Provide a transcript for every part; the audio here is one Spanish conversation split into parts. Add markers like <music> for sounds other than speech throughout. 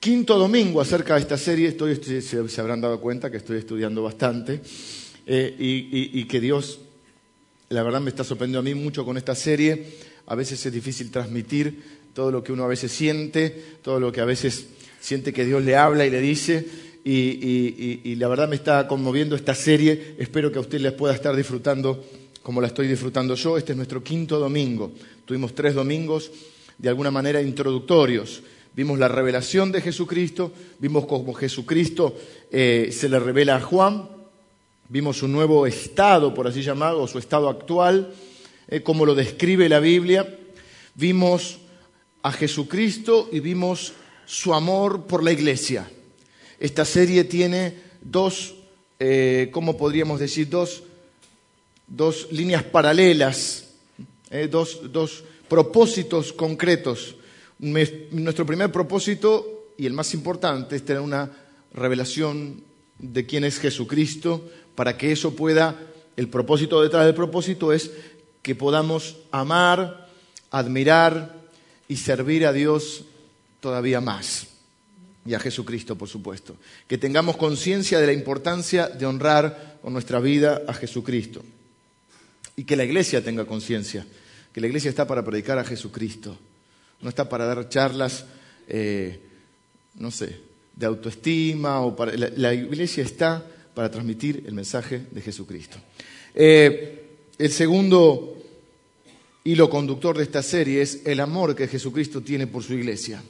quinto domingo acerca de esta serie. Estoy, se, habrán dado cuenta que estoy estudiando bastante eh, y, que Dios, la verdad, me está sorprendiendo a mí mucho con esta serie. A veces es difícil transmitir todo lo que uno a veces siente, todo lo que a veces siente que Dios le habla y le dice. Y, y la verdad me está conmoviendo esta serie. Espero que a usted les pueda estar disfrutando como la estoy disfrutando yo. Este es nuestro quinto domingo. Tuvimos tres domingos de alguna manera introductorios. Vimos la revelación de Jesucristo, vimos cómo Jesucristo eh, se le revela a Juan, vimos su nuevo estado, por así llamarlo, su estado actual, eh, cómo lo describe la Biblia, vimos a Jesucristo y vimos su amor por la iglesia. Esta serie tiene dos, eh, ¿cómo podríamos decir? Dos, dos líneas paralelas, dos, dos propósitos concretos nuestro primer propósito y el más importante es tener una revelación de quién es Jesucristo para que eso pueda, el propósito detrás del propósito es que podamos amar, admirar y servir a Dios todavía más. Y a Jesucristo, por supuesto. Que tengamos conciencia de la importancia de honrar con nuestra vida a Jesucristo. Y que la iglesia tenga conciencia, que la iglesia está para predicar a Jesucristo no está para dar charlas, eh, no sé, de autoestima o para... La, iglesia está para transmitir el mensaje de Jesucristo. Eh, el segundo hilo conductor de esta serie es el amor que Jesucristo tiene por su iglesia.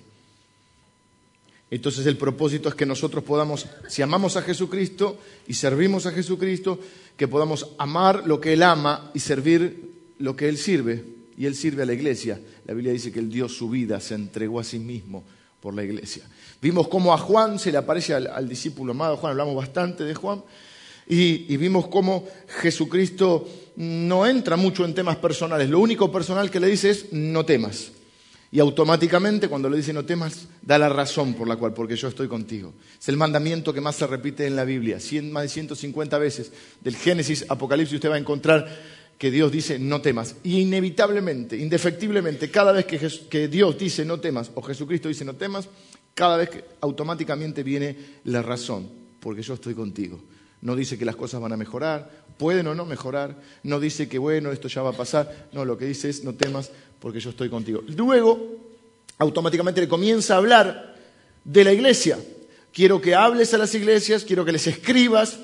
Entonces el propósito es que nosotros podamos, si amamos a Jesucristo y servimos a Jesucristo, que podamos amar lo que Él ama y servir lo que Él sirve y Él sirve a la iglesia. La Biblia dice que Él dio su vida, se entregó a sí mismo por la iglesia. Vimos cómo a Juan se le aparece al, discípulo amado Juan, hablamos bastante de Juan, y, vimos cómo Jesucristo no entra mucho en temas personales. Lo único personal que le dice es no temas. Y automáticamente cuando le dice no temas, da la razón por la cual, porque yo estoy contigo. Es el mandamiento que más se repite en la Biblia. más de 150 veces, del Génesis, Apocalipsis, usted va a encontrar que Dios dice no temas. Y inevitablemente, indefectiblemente, cada vez que, Dios dice no temas o Jesucristo dice no temas, cada vez que automáticamente viene la razón, porque yo estoy contigo. No dice que las cosas van a mejorar, pueden o no mejorar, no dice que bueno, esto ya va a pasar, no, lo que dice es no temas porque yo estoy contigo. Luego, automáticamente le comienza a hablar de la iglesia. Quiero que hables a las iglesias, quiero que les escribas,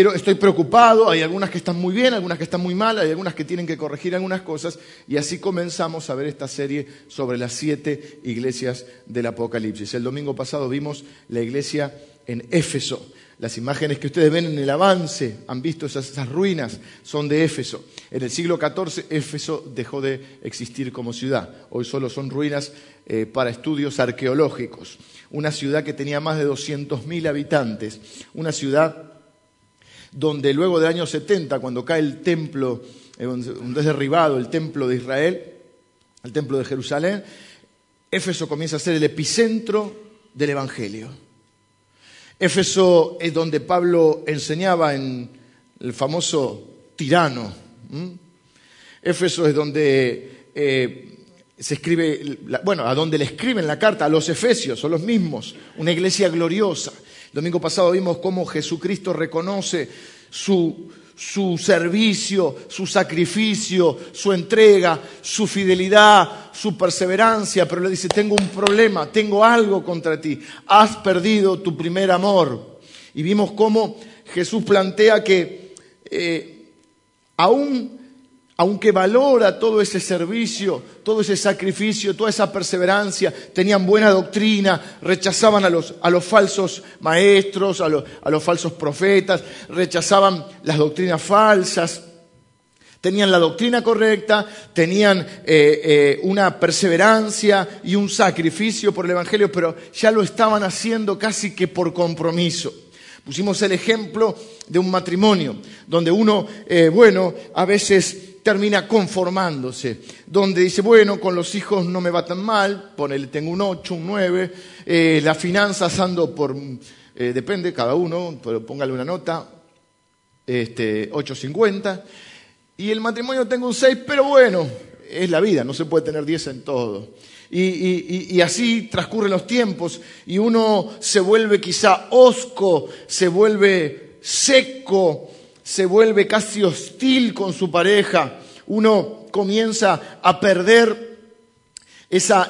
estoy preocupado, hay algunas que están muy bien, algunas que están muy mal, hay algunas que tienen que corregir algunas cosas, y así comenzamos a ver esta serie sobre las siete iglesias del Apocalipsis. El domingo pasado vimos la iglesia en Éfeso. Las imágenes que ustedes ven en el avance, han visto esas, ruinas, son de Éfeso. En el siglo XIV Éfeso dejó de existir como ciudad. Hoy solo son ruinas eh, para estudios arqueológicos. Una ciudad que tenía más de 200.000 habitantes, una ciudad donde luego del año 70, cuando cae el templo, eh, donde es derribado el templo de Israel, el templo de Jerusalén, Éfeso comienza a ser el epicentro del Evangelio. Éfeso es donde Pablo enseñaba en el famoso tirano. Éfeso es donde eh, se escribe, bueno, a donde le escriben la carta a los efesios, son los mismos, una iglesia gloriosa. Domingo pasado vimos cómo Jesucristo reconoce su, su servicio, su sacrificio, su entrega, su fidelidad, su perseverancia, pero le dice, tengo un problema, tengo algo contra ti, has perdido tu primer amor. Y vimos cómo Jesús plantea que eh, aún aunque valora todo ese servicio, todo ese sacrificio, toda esa perseverancia, tenían buena doctrina, rechazaban a los, falsos maestros, a los, falsos profetas, rechazaban las doctrinas falsas, tenían la doctrina correcta, tenían eh, eh, una perseverancia y un sacrificio por el Evangelio, pero ya lo estaban haciendo casi que por compromiso. Pusimos el ejemplo de un matrimonio, donde uno, eh, bueno, a veces termina conformándose, donde dice, bueno, con los hijos no me va tan mal, ponele, tengo un 8, un 9, eh, las finanzas ando por, eh, depende, cada uno, pero póngale una nota, este, 8.50, y el matrimonio tengo un 6, pero bueno, es la vida, no se puede tener 10 en todo. Y, así transcurren los tiempos y uno se vuelve quizá osco, se vuelve seco, se vuelve casi hostil con su pareja, uno comienza a perder esa,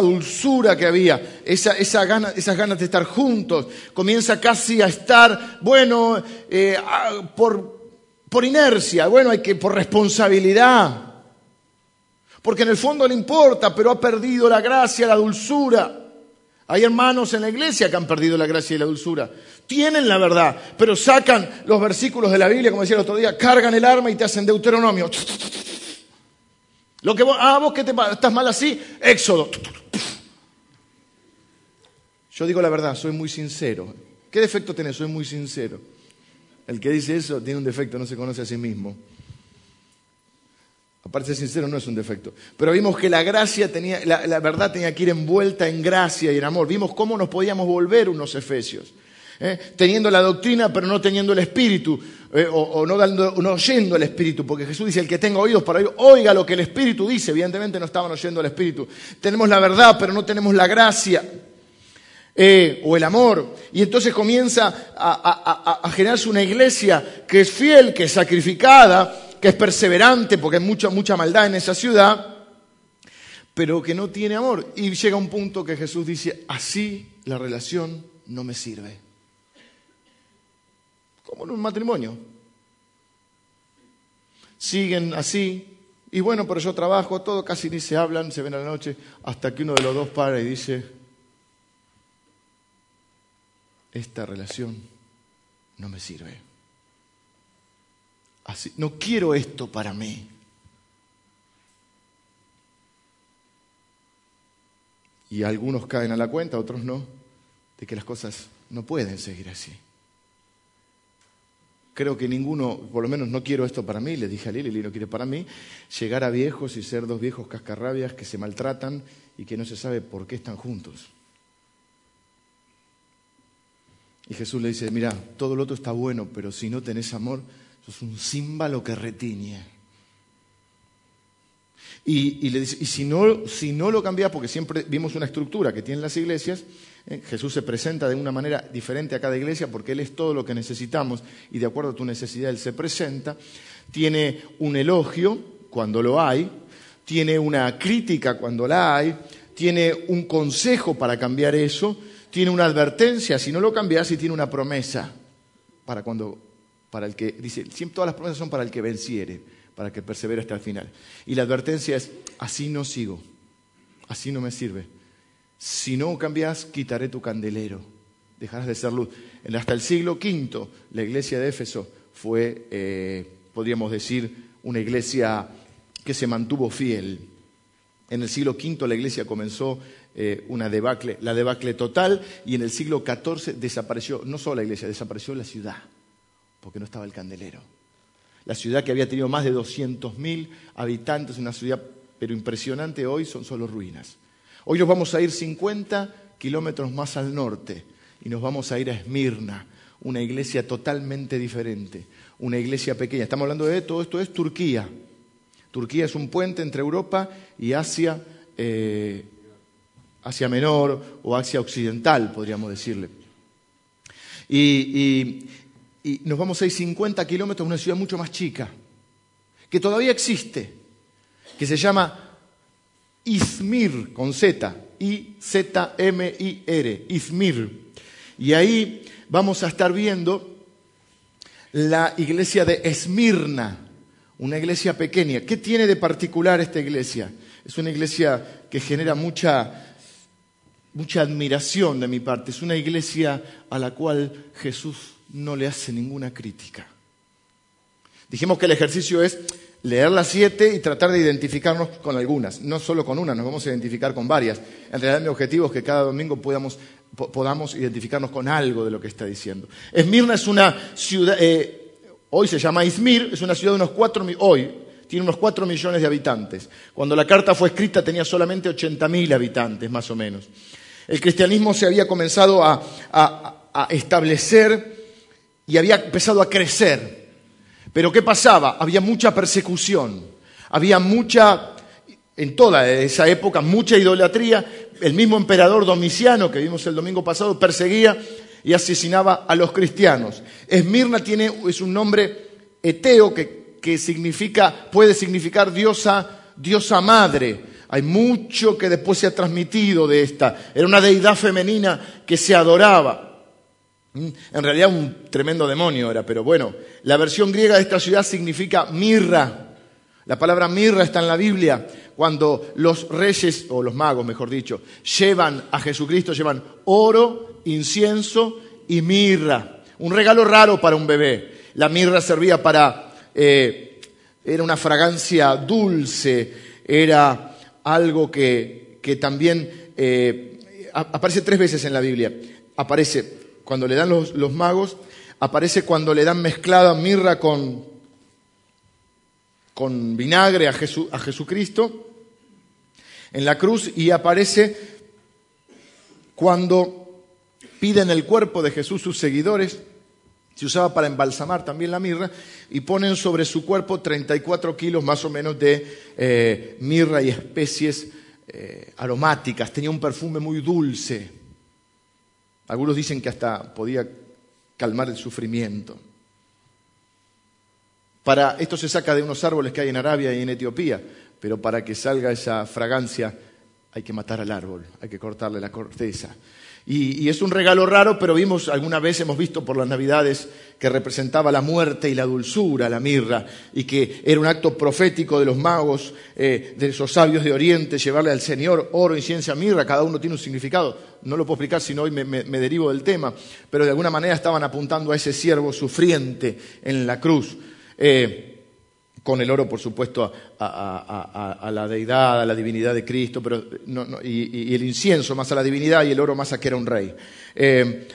dulzura que había, esas ganas de estar juntos, comienza casi a estar, bueno, eh, por, por inercia, bueno, hay que, por responsabilidad porque en el fondo le importa, pero ha perdido la gracia, la dulzura. Hay hermanos en la iglesia que han perdido la gracia y la dulzura. Tienen la verdad, pero sacan los versículos de la Biblia, como decía el otro día, cargan el arma y te hacen deuteronomio. Lo que vos, ah, vos que te, estás mal así, éxodo. Yo digo la verdad, soy muy sincero. ¿Qué defecto tenés? Soy muy sincero. El que dice eso tiene un defecto, no se conoce a sí mismo. Aparte ser sincero no es un defecto. Pero vimos que la gracia tenía, la, verdad tenía que ir envuelta en gracia y en amor. Vimos cómo nos podíamos volver unos efesios. ¿Eh? Teniendo la doctrina pero no teniendo el espíritu. ¿eh? o, no, dando, no oyendo el espíritu. Porque Jesús dice, el que tenga oídos para oír, oiga lo que el espíritu dice. Evidentemente no estaban oyendo el espíritu. Tenemos la verdad pero no tenemos la gracia. Eh, o el amor. Y entonces comienza a, a generarse una iglesia que es fiel, que es sacrificada, que es perseverante porque hay mucha, mucha maldad en esa ciudad, pero que no tiene amor. Y llega un punto que Jesús dice, así la relación no me sirve. Como en un matrimonio. Siguen así, y bueno, pero yo trabajo, todo casi ni se hablan, se ven a la noche, hasta que uno de los dos para y dice, esta relación no me sirve no quiero esto para mí. Y algunos caen a la cuenta, otros no, de que las cosas no pueden seguir así. Creo que ninguno, por lo menos no quiero esto para mí, le dije a Lili, Lili no quiere para mí, llegar a viejos y ser dos viejos cascarrabias que se maltratan y que no se sabe por qué están juntos. Y Jesús le dice, mira, todo lo otro está bueno, pero si no tenés amor, es un címbalo que retiñe. Y, le dice, y si no, si no lo cambias, porque siempre vimos una estructura que tienen las iglesias, Jesús se presenta de una manera diferente a cada iglesia porque Él es todo lo que necesitamos y de acuerdo a tu necesidad Él se presenta. Tiene un elogio cuando lo hay, tiene una crítica cuando la hay, tiene un consejo para cambiar eso, tiene una advertencia si no lo cambias y tiene una promesa para cuando para el que, dice, siempre todas las promesas son para el que venciere, para que persevere hasta el final. Y la advertencia es, así no sigo, así no me sirve. Si no cambias, quitaré tu candelero, dejarás de ser luz. Hasta el siglo V, la iglesia de Éfeso fue, eh, podríamos decir, una iglesia que se mantuvo fiel. En el siglo V la iglesia comenzó eh, una debacle, la debacle total, y en el siglo XIV desapareció, no solo la iglesia, desapareció la ciudad porque no estaba el candelero. La ciudad que había tenido más de 200.000 habitantes, una ciudad pero impresionante, hoy son solo ruinas. Hoy nos vamos a ir 50 kilómetros más al norte y nos vamos a ir a Esmirna, una iglesia totalmente diferente, una iglesia pequeña. Estamos hablando de todo esto, es Turquía. Turquía es un puente entre Europa y Asia, eh, Asia Menor o Asia Occidental, podríamos decirle. y, y nos vamos a ir 50 kilómetros a una ciudad mucho más chica, que todavía existe, que se llama Izmir, con Z, I-Z-M-I-R, Izmir. Y ahí vamos a estar viendo la iglesia de Esmirna, una iglesia pequeña. ¿Qué tiene de particular esta iglesia? Es una iglesia que genera mucha, mucha admiración de mi parte. Es una iglesia a la cual Jesús no le hace ninguna crítica. Dijimos que el ejercicio es leer las siete y tratar de identificarnos con algunas, no solo con una, nos vamos a identificar con varias. En realidad mi objetivo es que cada domingo podamos, identificarnos con algo de lo que está diciendo. Esmirna es una ciudad, eh, hoy se llama Izmir, es una ciudad de unos cuatro, hoy tiene unos cuatro millones de habitantes. Cuando la carta fue escrita tenía solamente 80.000 habitantes, más o menos. El cristianismo se había comenzado a establecer y había empezado a crecer. Pero ¿qué pasaba? Había mucha persecución, había mucha en toda esa época mucha idolatría. El mismo emperador Domiciano, que vimos el domingo pasado, perseguía y asesinaba a los cristianos. Esmirna tiene, es un nombre eteo que, que significa, puede significar diosa, diosa madre. Hay mucho que después se ha transmitido de esta. Era una deidad femenina que se adoraba. Mm, en realidad un tremendo demonio era, pero bueno, la versión griega de esta ciudad significa mirra. La palabra mirra está en la Biblia. Cuando los reyes, o los magos mejor dicho, llevan a Jesucristo, llevan oro, incienso y mirra. Un regalo raro para un bebé. La mirra servía para... Eh, era una fragancia dulce, era algo que, también eh, aparece tres veces en la Biblia. Aparece cuando le dan los, los magos, aparece cuando le dan mezclada mirra con, con vinagre a, a Jesucristo en la cruz y aparece cuando piden el cuerpo de Jesús sus seguidores, se usaba para embalsamar también la mirra, y ponen sobre su cuerpo 34 kilos más o menos de eh, mirra y especies eh, aromáticas. Tenía un perfume muy dulce. Algunos dicen que hasta podía calmar el sufrimiento. Para esto se saca de unos árboles que hay en Arabia y en Etiopía, pero para que salga esa fragancia hay que matar al árbol, hay que cortarle la corteza. Y, es un regalo raro, pero vimos, alguna vez hemos visto por las Navidades que representaba la muerte y la dulzura, la mirra, y que era un acto profético de los magos, eh, de esos sabios de Oriente, llevarle al Señor oro, ciencia mirra, cada uno tiene un significado. No lo puedo explicar si no hoy me, derivo del tema, pero de alguna manera estaban apuntando a ese siervo sufriente en la cruz. Eh, con el oro, por supuesto, a, la deidad, a la divinidad de Cristo, pero y, el incienso más a la divinidad y el oro más a que era un rey. Eh,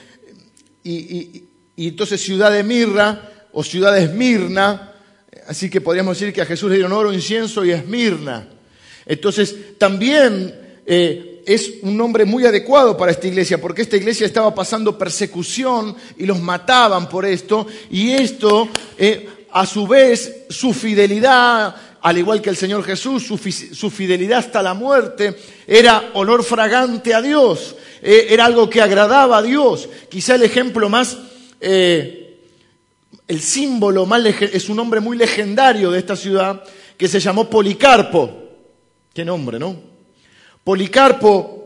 y, entonces ciudad de Mirra o ciudad de Esmirna, así que podríamos decir que a Jesús le dieron oro, incienso y Esmirna. Entonces también eh, es un nombre muy adecuado para esta iglesia, porque esta iglesia estaba pasando persecución y los mataban por esto, y esto... Eh, a su vez su fidelidad, al igual que el Señor Jesús, su, fidelidad hasta la muerte, era olor fragante a Dios, eh, era algo que agradaba a Dios. Quizá el ejemplo más, eh, el símbolo más, es un hombre muy legendario de esta ciudad que se llamó Policarpo. Qué nombre, ¿no? Policarpo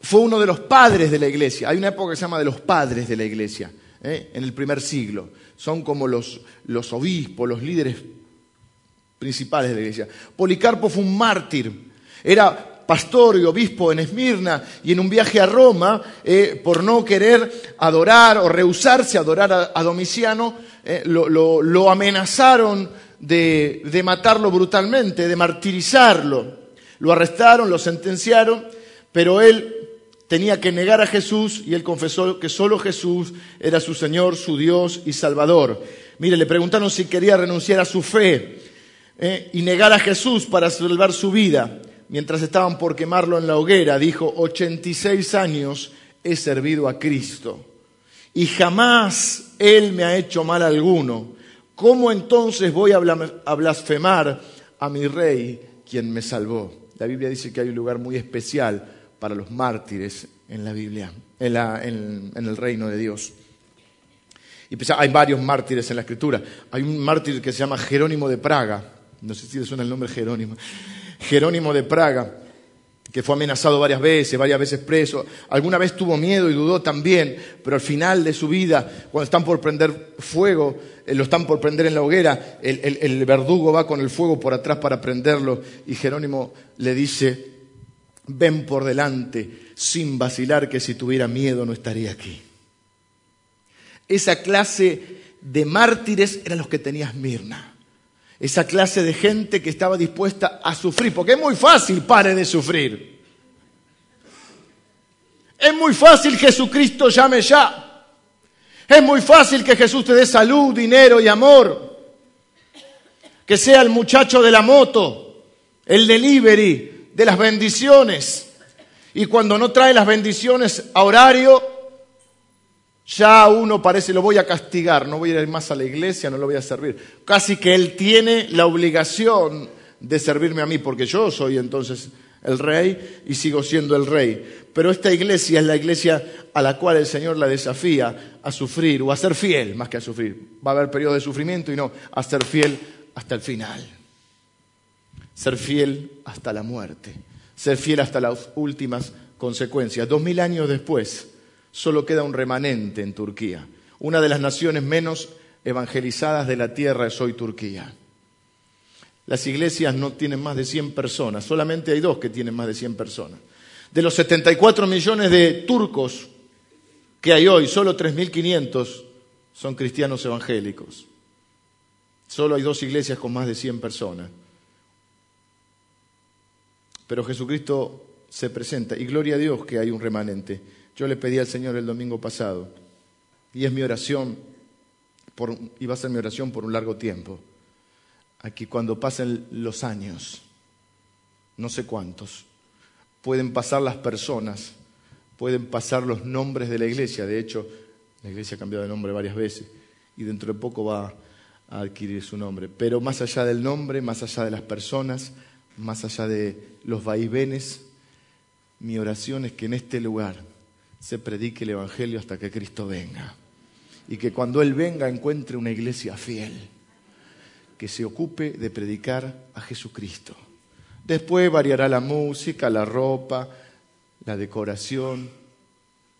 fue uno de los padres de la iglesia. Hay una época que se llama de los padres de la iglesia, ¿eh? en el primer siglo son como los, los obispos, los líderes principales de la iglesia. Policarpo fue un mártir, era pastor y obispo en Esmirna y en un viaje a Roma, eh, por no querer adorar o rehusarse a adorar a, Domiciano, eh, lo, amenazaron de, de matarlo brutalmente, de martirizarlo. Lo arrestaron, lo sentenciaron, pero él tenía que negar a Jesús y él confesó que solo Jesús era su Señor, su Dios y Salvador. Mire, le preguntaron si quería renunciar a su fe eh, y negar a Jesús para salvar su vida. Mientras estaban por quemarlo en la hoguera, dijo, 86 años he servido a Cristo y jamás Él me ha hecho mal alguno. ¿Cómo entonces voy a blasfemar a mi rey, quien me salvó? La Biblia dice que hay un lugar muy especial para los mártires en la Biblia, en, el reino de Dios. Y pues, hay varios mártires en la escritura. Hay un mártir que se llama Jerónimo de Praga. No sé si le suena el nombre Jerónimo. Jerónimo de Praga, que fue amenazado varias veces, varias veces preso. Alguna vez tuvo miedo y dudó también, pero al final de su vida, cuando están por prender fuego, eh, lo están por prender en la hoguera, el verdugo va con el fuego por atrás para prenderlo y Jerónimo le dice, ven por delante sin vacilar que si tuviera miedo no estaría aquí. Esa clase de mártires eran los que tenía Mirna. Esa clase de gente que estaba dispuesta a sufrir, porque es muy fácil, pare de sufrir. Es muy fácil Jesucristo llame ya. Es muy fácil que Jesús te dé salud, dinero y amor. Que sea el muchacho de la moto, el delivery, de las bendiciones. Y cuando no trae las bendiciones a horario, ya uno parece, lo voy a castigar, no voy a ir más a la iglesia, no lo voy a servir. Casi que él tiene la obligación de servirme a mí, porque yo soy entonces el rey y sigo siendo el rey. Pero esta iglesia es la iglesia a la cual el Señor la desafía a sufrir o a ser fiel, más que a sufrir. Va a haber periodo de sufrimiento y no, a ser fiel hasta el final. Ser fiel hasta la muerte. Ser fiel hasta las últimas consecuencias. Dos mil años después, solo queda un remanente en Turquía. Una de las naciones menos evangelizadas de la tierra es hoy Turquía. Las iglesias no tienen más de 100 personas, solamente hay dos que tienen más de 100 personas. De los 74 millones de turcos que hay hoy, solo 3.500 son cristianos evangélicos. Solo hay dos iglesias con más de 100 personas. Pero Jesucristo se presenta y gloria a Dios que hay un remanente. Yo le pedí al Señor el domingo pasado y es mi oración y va a ser mi oración por un largo tiempo aquí cuando pasen los años, no sé cuántos, pueden pasar las personas, pueden pasar los nombres de la iglesia. De hecho, la iglesia ha cambiado de nombre varias veces y dentro de poco va a adquirir su nombre. Pero más allá del nombre, más allá de las personas, más allá de los vaivenes, mi oración es que en este lugar se predique el Evangelio hasta que Cristo venga. Y que cuando Él venga encuentre una iglesia fiel que se ocupe de predicar a Jesucristo. Después variará la música, la ropa, la decoración,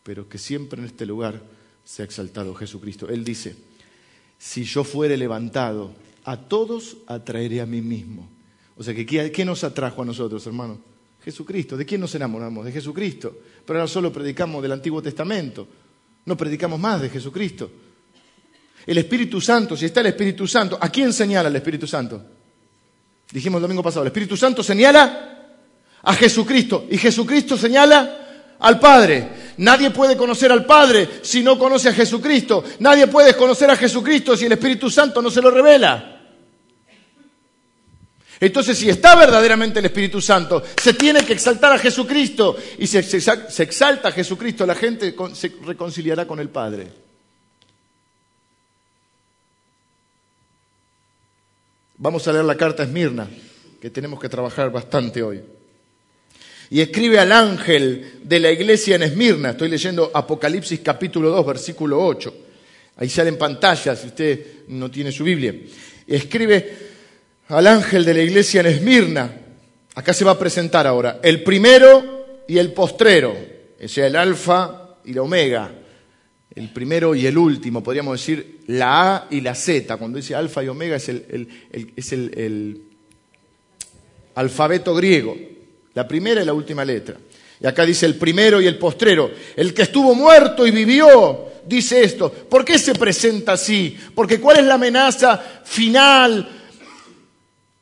pero que siempre en este lugar sea exaltado Jesucristo. Él dice, si yo fuere levantado, a todos atraeré a mí mismo. O sea, que ¿qué nos atrajo a nosotros, hermanos? Jesucristo. ¿De quién nos enamoramos? De Jesucristo. Pero ahora solo predicamos del Antiguo Testamento. No predicamos más de Jesucristo. El Espíritu Santo, si está el Espíritu Santo, ¿a quién señala el Espíritu Santo? Dijimos el domingo pasado, el Espíritu Santo señala a Jesucristo y Jesucristo señala al Padre. Nadie puede conocer al Padre si no conoce a Jesucristo. Nadie puede conocer a Jesucristo si el Espíritu Santo no se lo revela. Entonces, si está verdaderamente el Espíritu Santo, se tiene que exaltar a Jesucristo. Y si se exalta a Jesucristo, la gente se reconciliará con el Padre. Vamos a leer la carta a Esmirna, que tenemos que trabajar bastante hoy. Y escribe al ángel de la iglesia en Esmirna. Estoy leyendo Apocalipsis capítulo 2, versículo 8. Ahí sale en pantalla si usted no tiene su Biblia. escribe al ángel de la iglesia en Esmirna. Acá se va a presentar ahora el primero y el postrero, o sea, el alfa y la omega, el primero y el último, podríamos decir la A y la Z. Cuando dice alfa y omega es el, es el, alfabeto griego, la primera y la última letra. Y acá dice el primero y el postrero, el que estuvo muerto y vivió, dice esto. ¿Por qué se presenta así? Porque ¿cuál es la amenaza final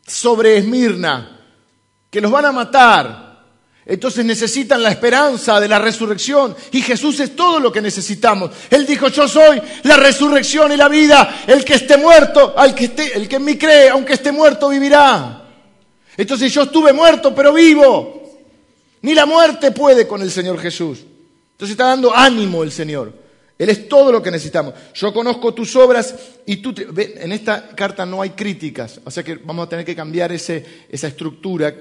sobre Esmirna? Que los van a matar, entonces necesitan la esperanza de la resurrección y Jesús es todo lo que necesitamos. Él dijo, yo soy la resurrección y la vida. El que esté muerto, al que esté, el que en mí cree, aunque esté muerto, vivirá. Entonces yo estuve muerto, pero vivo. Ni la muerte puede con el Señor Jesús. Entonces está dando ánimo el Señor. Él es todo lo que necesitamos. Yo conozco tus obras y tú... En esta carta no hay críticas, o sea que vamos a tener que cambiar ese, esa estructura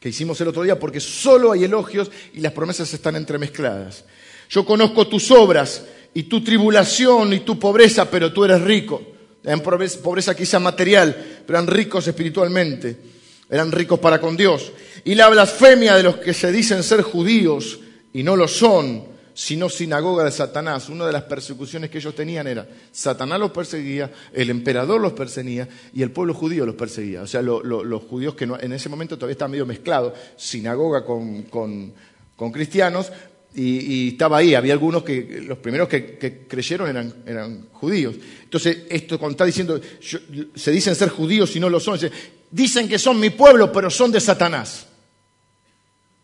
que hicimos el otro día, porque solo hay elogios y las promesas están entremezcladas. Yo conozco tus obras y tu tribulación y tu pobreza, pero tú eres rico. Eran pobreza quizá material, pero eran ricos espiritualmente. Eran ricos para con Dios. Y la blasfemia de los que se dicen ser judíos y no lo son, sino sinagoga de Satanás. Una de las persecuciones que ellos tenían era, Satanás los perseguía, el emperador los perseguía y el pueblo judío los perseguía. O sea, los judíos que en ese momento todavía estaban medio mezclados, sinagoga con, cristianos, y, estaba ahí. Había algunos que, los primeros que, creyeron eran, judíos. Entonces, esto cuando está diciendo, se dicen ser judíos y no lo son, dicen que son mi pueblo, pero son de Satanás.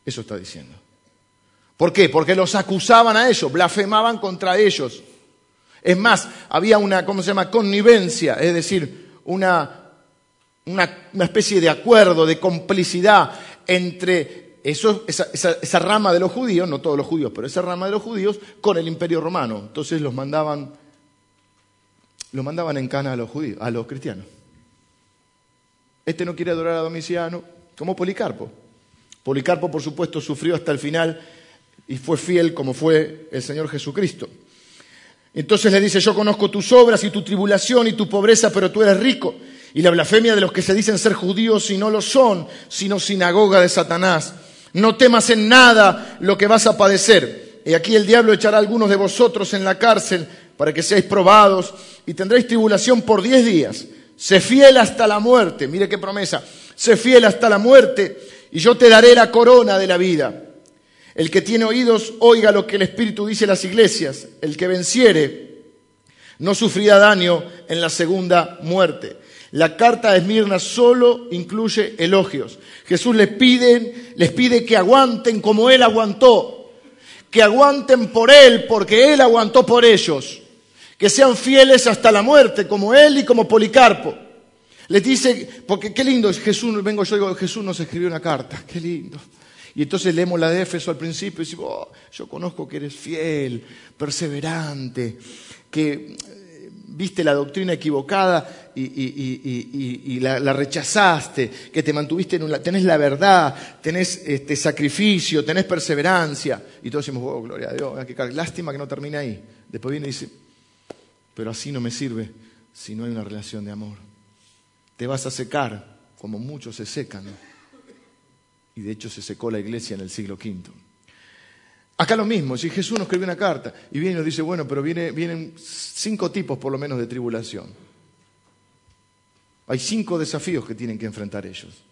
Eso está diciendo. ¿Por qué? Porque los acusaban a ellos, blasfemaban contra ellos. Es más, había una, ¿cómo se llama?, connivencia, es decir, una, una, especie de acuerdo, de complicidad entre esa, rama de los judíos, no todos los judíos, pero esa rama de los judíos, con el imperio romano. Entonces los mandaban, los mandaban en cana a los judíos, a los cristianos. Este no quiere adorar a Domiciano, como Policarpo. Policarpo, por supuesto, sufrió hasta el final y fue fiel como fue el Señor Jesucristo. Entonces le dice, yo conozco tus obras y tu tribulación y tu pobreza, pero tú eres rico. Y la blasfemia de los que se dicen ser judíos y no lo son, sino sinagoga de Satanás. No temas en nada lo que vas a padecer. Y aquí el diablo echará algunos de vosotros en la cárcel para que seáis probados y tendréis tribulación por diez días. Sé fiel hasta la muerte. Mire qué promesa. Sé fiel hasta la muerte y yo te daré la corona de la vida. El que tiene oídos, oiga lo que el Espíritu dice a las iglesias. El que venciere no sufrirá daño en la segunda muerte. La carta de Esmirna solo incluye elogios. Jesús les pide, les pide que aguanten como Él aguantó, que aguanten por Él porque Él aguantó por ellos, que sean fieles hasta la muerte como Él y como Policarpo. Les dice, porque qué lindo, Jesús, vengo yo digo, Jesús nos escribió una carta, qué lindo. Y entonces leemos la de Éfeso al principio y decimos, oh, yo conozco que eres fiel, perseverante, que eh, viste la doctrina equivocada y, la, rechazaste, que te mantuviste en. Tenés la verdad, tenés este, sacrificio, tenés perseverancia. Y todos decimos, oh, gloria a Dios, lástima que no termine ahí. Después viene y dice, pero así no me sirve si no hay una relación de amor. Te vas a secar como muchos se secan y de hecho se secó la iglesia en el siglo V. Acá lo mismo, si Jesús nos escribe una carta y viene y nos dice, bueno, pero vienen cinco tipos por lo menos de tribulación. Hay cinco desafíos que tienen que enfrentar ellos.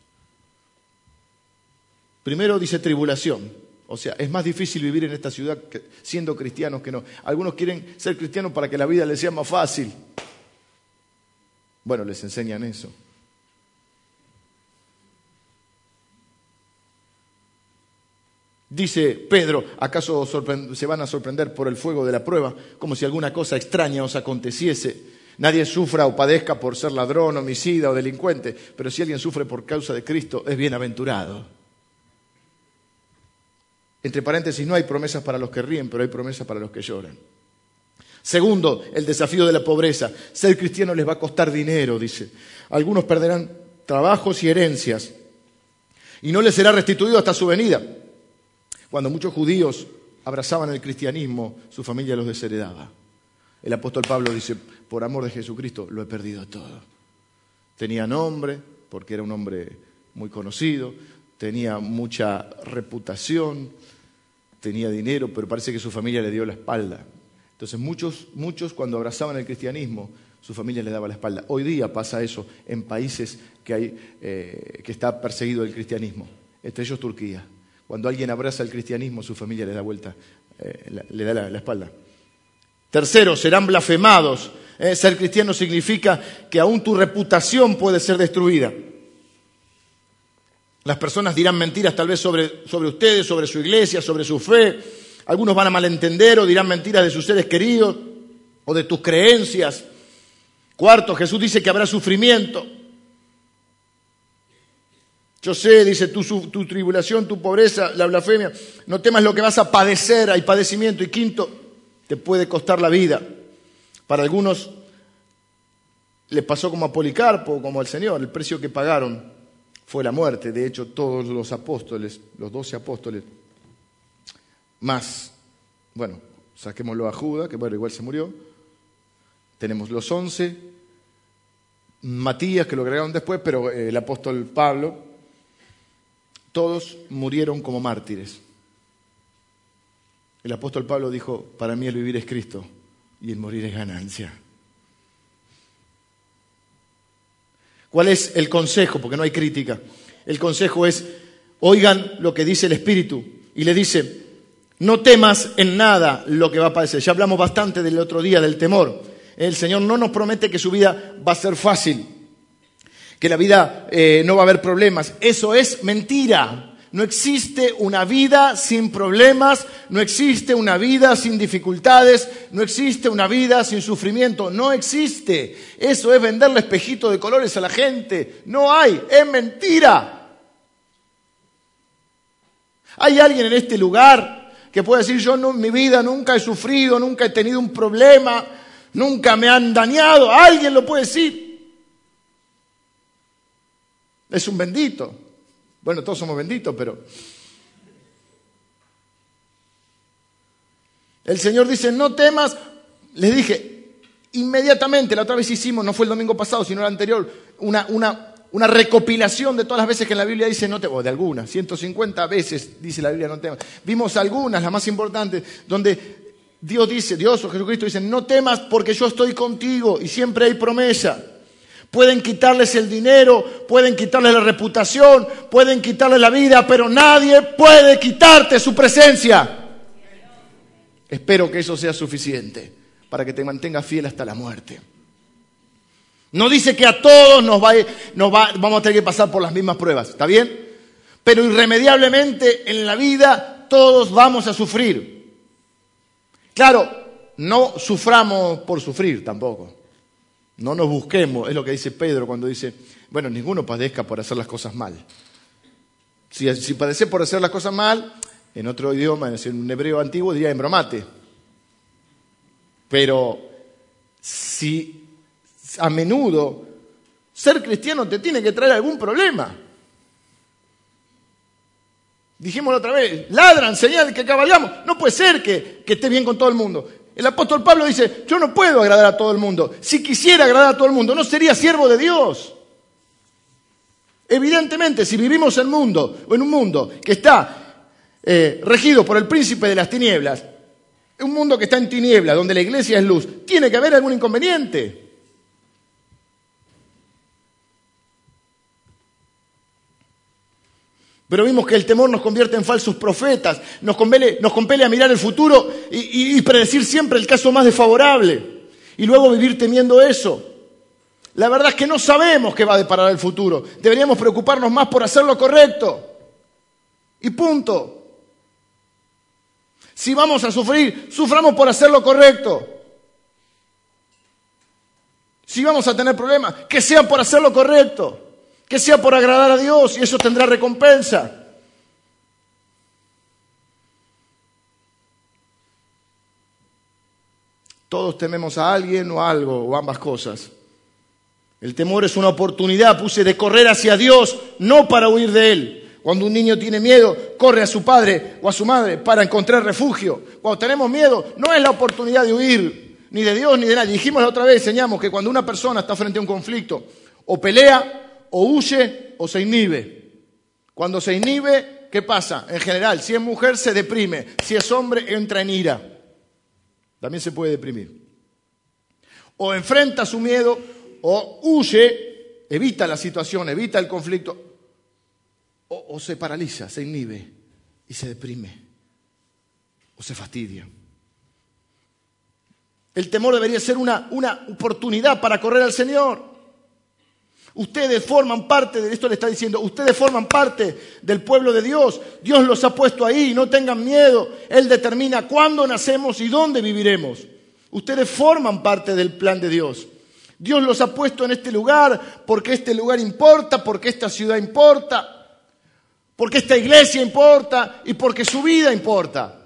Primero dice tribulación, o sea, es más difícil vivir en esta ciudad siendo cristianos que no. Algunos quieren ser cristianos para que la vida les sea más fácil. Bueno, les enseñan eso. Dice Pedro, ¿acaso se van a sorprender por el fuego de la prueba, como si alguna cosa extraña os aconteciese? Nadie sufra o padezca por ser ladrón, homicida o delincuente, pero si alguien sufre por causa de Cristo, es bienaventurado. Entre paréntesis, no hay promesas para los que ríen, pero hay promesas para los que lloran. Segundo, el desafío de la pobreza. Ser cristiano les va a costar dinero, dice. Algunos perderán trabajos y herencias, y no les será restituido hasta su venida. Cuando muchos judíos abrazaban el cristianismo, su familia los desheredaba. El apóstol Pablo dice, por amor de Jesucristo, lo he perdido todo. Tenía nombre, porque era un hombre muy conocido, tenía mucha reputación, tenía dinero, pero parece que su familia le dio la espalda. Entonces muchos, muchos cuando abrazaban el cristianismo, su familia le daba la espalda. Hoy día pasa eso en países que, hay, eh, que está perseguido el cristianismo, entre ellos Turquía. Cuando alguien abraza el cristianismo, su familia le da vuelta, eh, le da la, espalda. Tercero, serán blasfemados. Eh, ser cristiano significa que aún tu reputación puede ser destruida. Las personas dirán mentiras tal vez sobre, sobre ustedes, sobre su iglesia, sobre su fe. Algunos van a malentender o dirán mentiras de sus seres queridos o de tus creencias. Cuarto, Jesús dice que habrá sufrimiento. Yo sé, dice, tu, tu, tribulación, tu pobreza, la blasfemia, no temas lo que vas a padecer, hay padecimiento. Y quinto, te puede costar la vida. Para algunos le pasó como a Policarpo, como al Señor, el precio que pagaron fue la muerte. De hecho, todos los apóstoles, los doce apóstoles, más, bueno, saquémoslo a Judas, que bueno, igual se murió. Tenemos los once, Matías, que lo agregaron después, pero el apóstol Pablo, todos murieron como mártires. El apóstol Pablo dijo, para mí el vivir es Cristo y el morir es ganancia. ¿Cuál es el consejo? Porque no hay crítica. El consejo es, oigan lo que dice el Espíritu y le dice, no temas en nada lo que va a padecer. Ya hablamos bastante del otro día del temor. El Señor no nos promete que su vida va a ser fácil que la vida eh, no va a haber problemas. Eso es mentira. No existe una vida sin problemas, no existe una vida sin dificultades, no existe una vida sin sufrimiento, no existe. Eso es venderle espejito de colores a la gente. No hay, es mentira. ¿Hay alguien en este lugar que pueda decir yo en mi vida nunca he sufrido, nunca he tenido un problema, nunca me han dañado? ¿Alguien lo puede decir? Es un bendito. Bueno, todos somos benditos, pero... El Señor dice, no temas. Les dije, inmediatamente, la otra vez hicimos, no fue el domingo pasado, sino el anterior, una, una, una recopilación de todas las veces que en la Biblia dice no temas, o de algunas, 150 veces dice la Biblia no temas. Vimos algunas, las más importantes, donde Dios dice, Dios o Jesucristo dice, no temas porque yo estoy contigo y siempre hay promesa. Pueden quitarles el dinero, pueden quitarles la reputación, pueden quitarles la vida, pero nadie puede quitarte su presencia. Espero que eso sea suficiente para que te mantengas fiel hasta la muerte. No dice que a todos nos, va, nos va, vamos a tener que pasar por las mismas pruebas, ¿está bien? Pero irremediablemente en la vida todos vamos a sufrir. Claro, no suframos por sufrir tampoco. No nos busquemos, es lo que dice Pedro cuando dice, bueno, ninguno padezca por hacer las cosas mal. Si, si padece por hacer las cosas mal, en otro idioma, en un hebreo antiguo, diría embromate. Pero si a menudo ser cristiano te tiene que traer algún problema. Dijimos otra vez, ladran, señal que cabalgamos. No puede ser que, que esté bien con todo el mundo. El apóstol Pablo dice, yo no puedo agradar a todo el mundo. Si quisiera agradar a todo el mundo, no sería siervo de Dios. Evidentemente, si vivimos en, mundo, en un mundo que está eh, regido por el príncipe de las tinieblas, un mundo que está en tinieblas, donde la iglesia es luz, tiene que haber algún inconveniente. Pero vimos que el temor nos convierte en falsos profetas, nos compele, nos compele a mirar el futuro y, y predecir siempre el caso más desfavorable y luego vivir temiendo eso. La verdad es que no sabemos qué va a deparar el futuro. Deberíamos preocuparnos más por hacer lo correcto. Y punto. Si vamos a sufrir, suframos por hacer lo correcto. Si vamos a tener problemas, que sea por hacer lo correcto, que sea por agradar a Dios y eso tendrá recompensa. Todos tememos a alguien o algo o ambas cosas. El temor es una oportunidad, puse, de correr hacia Dios, no para huir de Él. Cuando un niño tiene miedo, corre a su padre o a su madre para encontrar refugio. Cuando tenemos miedo, no es la oportunidad de huir, ni de Dios ni de nadie. Dijimos la otra vez, enseñamos que cuando una persona está frente a un conflicto, o pelea, o huye, o se inhibe. Cuando se inhibe, ¿qué pasa? En general, si es mujer, se deprime. Si es hombre, entra en ira. También se puede deprimir. O enfrenta su miedo, o huye, evita la situación, evita el conflicto, o, se paraliza, se inhibe y se deprime o se fastidia. El temor debería ser una, una oportunidad para correr al Señor. Ustedes forman parte de esto, le está diciendo, ustedes forman parte del pueblo de Dios. Dios los ha puesto ahí, no tengan miedo. Él determina cuándo nacemos y dónde viviremos. Ustedes forman parte del plan de Dios. Dios los ha puesto en este lugar porque este lugar importa, porque esta ciudad importa porque esta iglesia importa y porque su vida importa.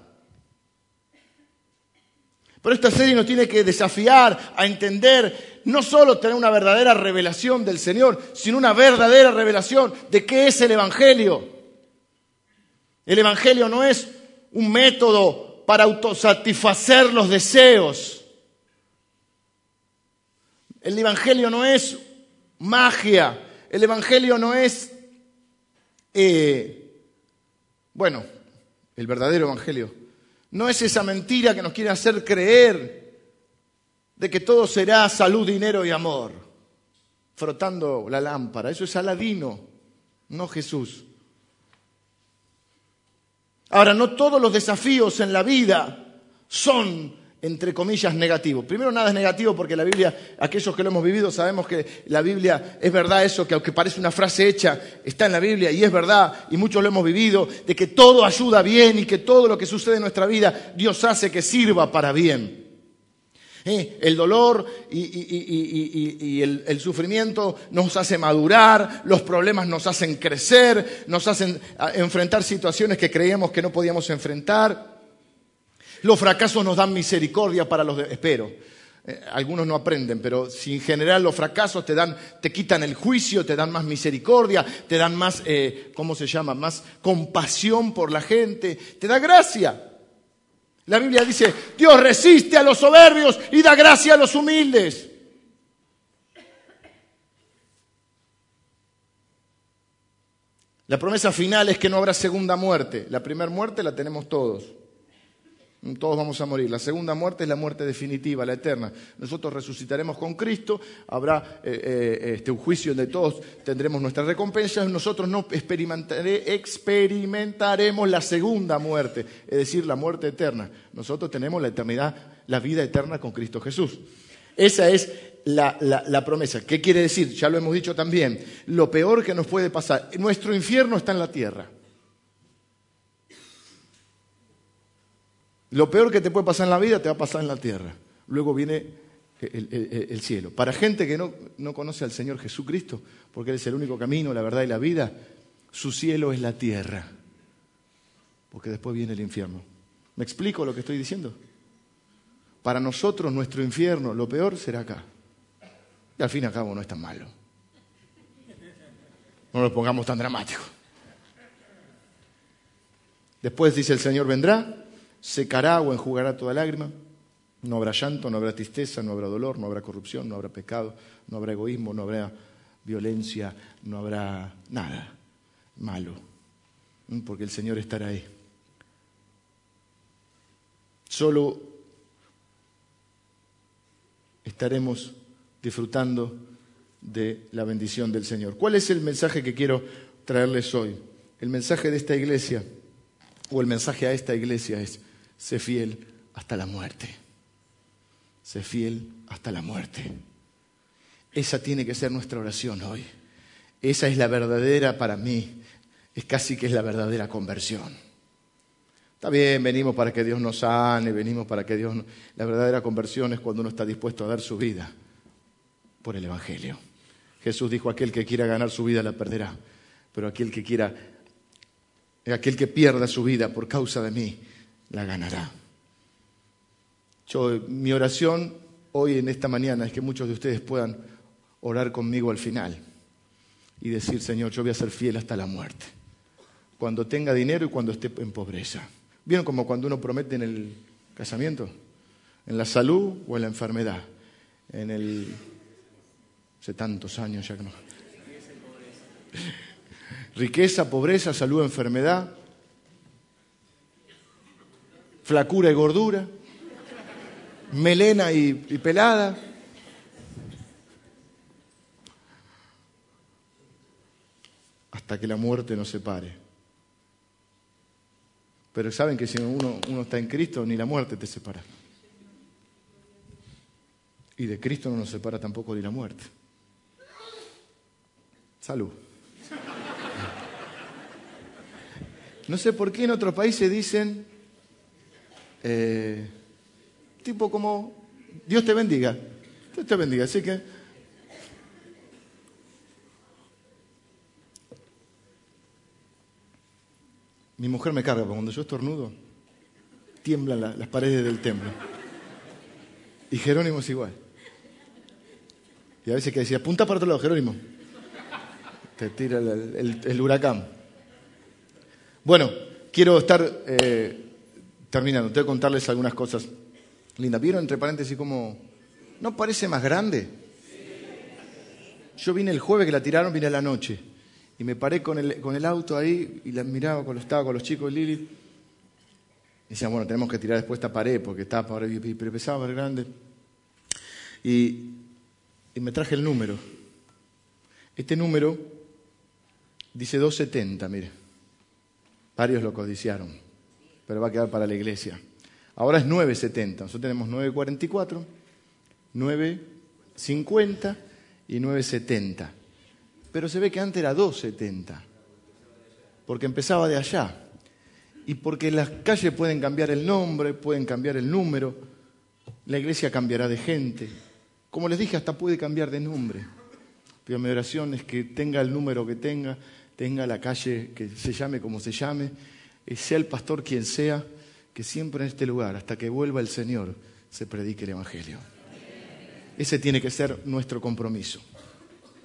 Pero esta serie nos tiene que desafiar a entender no solo tener una verdadera revelación del Señor, sino una verdadera revelación de qué es el Evangelio. El Evangelio no es un método para autosatisfacer los deseos. El Evangelio no es magia. El Evangelio no es eh, bueno, el verdadero Evangelio, no es esa mentira que nos quiere hacer creer de que todo será salud, dinero y amor, frotando la lámpara. Eso es Aladino, no Jesús. Ahora, no todos los desafíos en la vida son entre comillas, negativo. Primero, nada es negativo porque la Biblia, aquellos que lo hemos vivido, sabemos que la Biblia es verdad eso, que aunque parece una frase hecha, está en la Biblia y es verdad, y muchos lo hemos vivido, de que todo ayuda bien y que todo lo que sucede en nuestra vida, Dios hace que sirva para bien. Eh, el dolor y, el, sufrimiento nos hace madurar, los problemas nos hacen crecer, nos hacen enfrentar situaciones que creíamos que no podíamos enfrentar. Los fracasos nos dan misericordia para los, espero, eh, algunos no aprenden, pero si en general los fracasos te dan, te quitan el juicio, te dan más misericordia, te dan más, eh, ¿cómo se llama? Más compasión por la gente, te da gracia. La Biblia dice, Dios resiste a los soberbios y da gracia a los humildes. La promesa final es que no habrá segunda muerte. La primera muerte la tenemos todos. Todos vamos a morir. La segunda muerte es la muerte definitiva, la eterna. Nosotros resucitaremos con Cristo, habrá eh, eh, este, un juicio donde todos tendremos nuestras recompensas. Nosotros no experimentaremos la segunda muerte, es decir, la muerte eterna. Nosotros tenemos la eternidad, la vida eterna con Cristo Jesús. Esa es la, la promesa. ¿Qué quiere decir? Ya lo hemos dicho también. Lo peor que nos puede pasar, nuestro infierno está en la tierra. Lo peor que te puede pasar en la vida te va a pasar en la tierra. Luego viene el, cielo. Para gente que no, no, conoce al Señor Jesucristo, porque Él es el único camino, la verdad y la vida, su cielo es la tierra. Porque después viene el infierno. ¿Me explico lo que estoy diciendo? Para nosotros nuestro infierno, lo peor será acá. Y al fin y al cabo no es tan malo. No lo pongamos tan dramático. Después dice el Señor vendrá secará o enjugará toda lágrima. No habrá llanto, no habrá tristeza, no habrá dolor, no habrá corrupción, no habrá pecado, no habrá egoísmo, no habrá violencia, no habrá nada malo, porque el Señor estará ahí. Solo estaremos disfrutando de la bendición del Señor. ¿Cuál es el mensaje que quiero traerles hoy? El mensaje de esta iglesia, o el mensaje a esta iglesia es, sé fiel hasta la muerte. Sé fiel hasta la muerte. Esa tiene que ser nuestra oración hoy. Esa es la verdadera para mí. Es casi que es la verdadera conversión. Está bien, venimos para que Dios nos sane, venimos para que Dios... La verdadera conversión es cuando uno está dispuesto a dar su vida por el Evangelio. Jesús dijo, aquel que quiera ganar su vida la perderá, pero aquel que quiera, aquel que pierda su vida por causa de mí, la ganará. Yo, mi oración hoy en esta mañana es que muchos de ustedes puedan orar conmigo al final y decir, Señor, yo voy a ser fiel hasta la muerte, cuando tenga dinero y cuando esté en pobreza. ¿Vieron como cuando uno promete en el casamiento? ¿En la salud o en la enfermedad? En el... Hace tantos años ya que no. <laughs> Riqueza, pobreza, salud, enfermedad flacura y gordura, melena y, pelada. Hasta que la muerte nos separe. Pero saben que si uno, uno está en Cristo, ni la muerte te separa. Y de Cristo no nos separa tampoco ni la muerte. Salud. No sé por qué en otros países dicen eh, tipo como, Dios te bendiga, Dios te bendiga. Así que, mi mujer me carga, porque cuando yo estornudo, tiemblan las paredes del templo. Y Jerónimo es igual. Y a veces que decía, apunta para otro lado, Jerónimo. Te tira el, huracán. Bueno, quiero estar eh, terminando, tengo que contarles algunas cosas lindas. ¿Vieron entre paréntesis cómo no parece más grande? Yo vine el jueves que la tiraron, vine a la noche. Y me paré con el, con el auto ahí y la miraba cuando estaba con los chicos de Lili. Decían, bueno, tenemos que tirar después esta pared porque está para pesaba, grande. Y, y me traje el número. Este número dice 270, mire. Varios lo codiciaron pero va a quedar para la iglesia. Ahora es 9.70, nosotros tenemos 9.44, 9.50 y 9.70. Pero se ve que antes era 2.70, porque empezaba de allá. Y porque las calles pueden cambiar el nombre, pueden cambiar el número, la iglesia cambiará de gente. Como les dije, hasta puede cambiar de nombre. Pero mi oración es que tenga el número que tenga, tenga la calle que se llame como se llame, y sea el pastor quien sea, que siempre en este lugar, hasta que vuelva el Señor, se predique el Evangelio. Ese tiene que ser nuestro compromiso.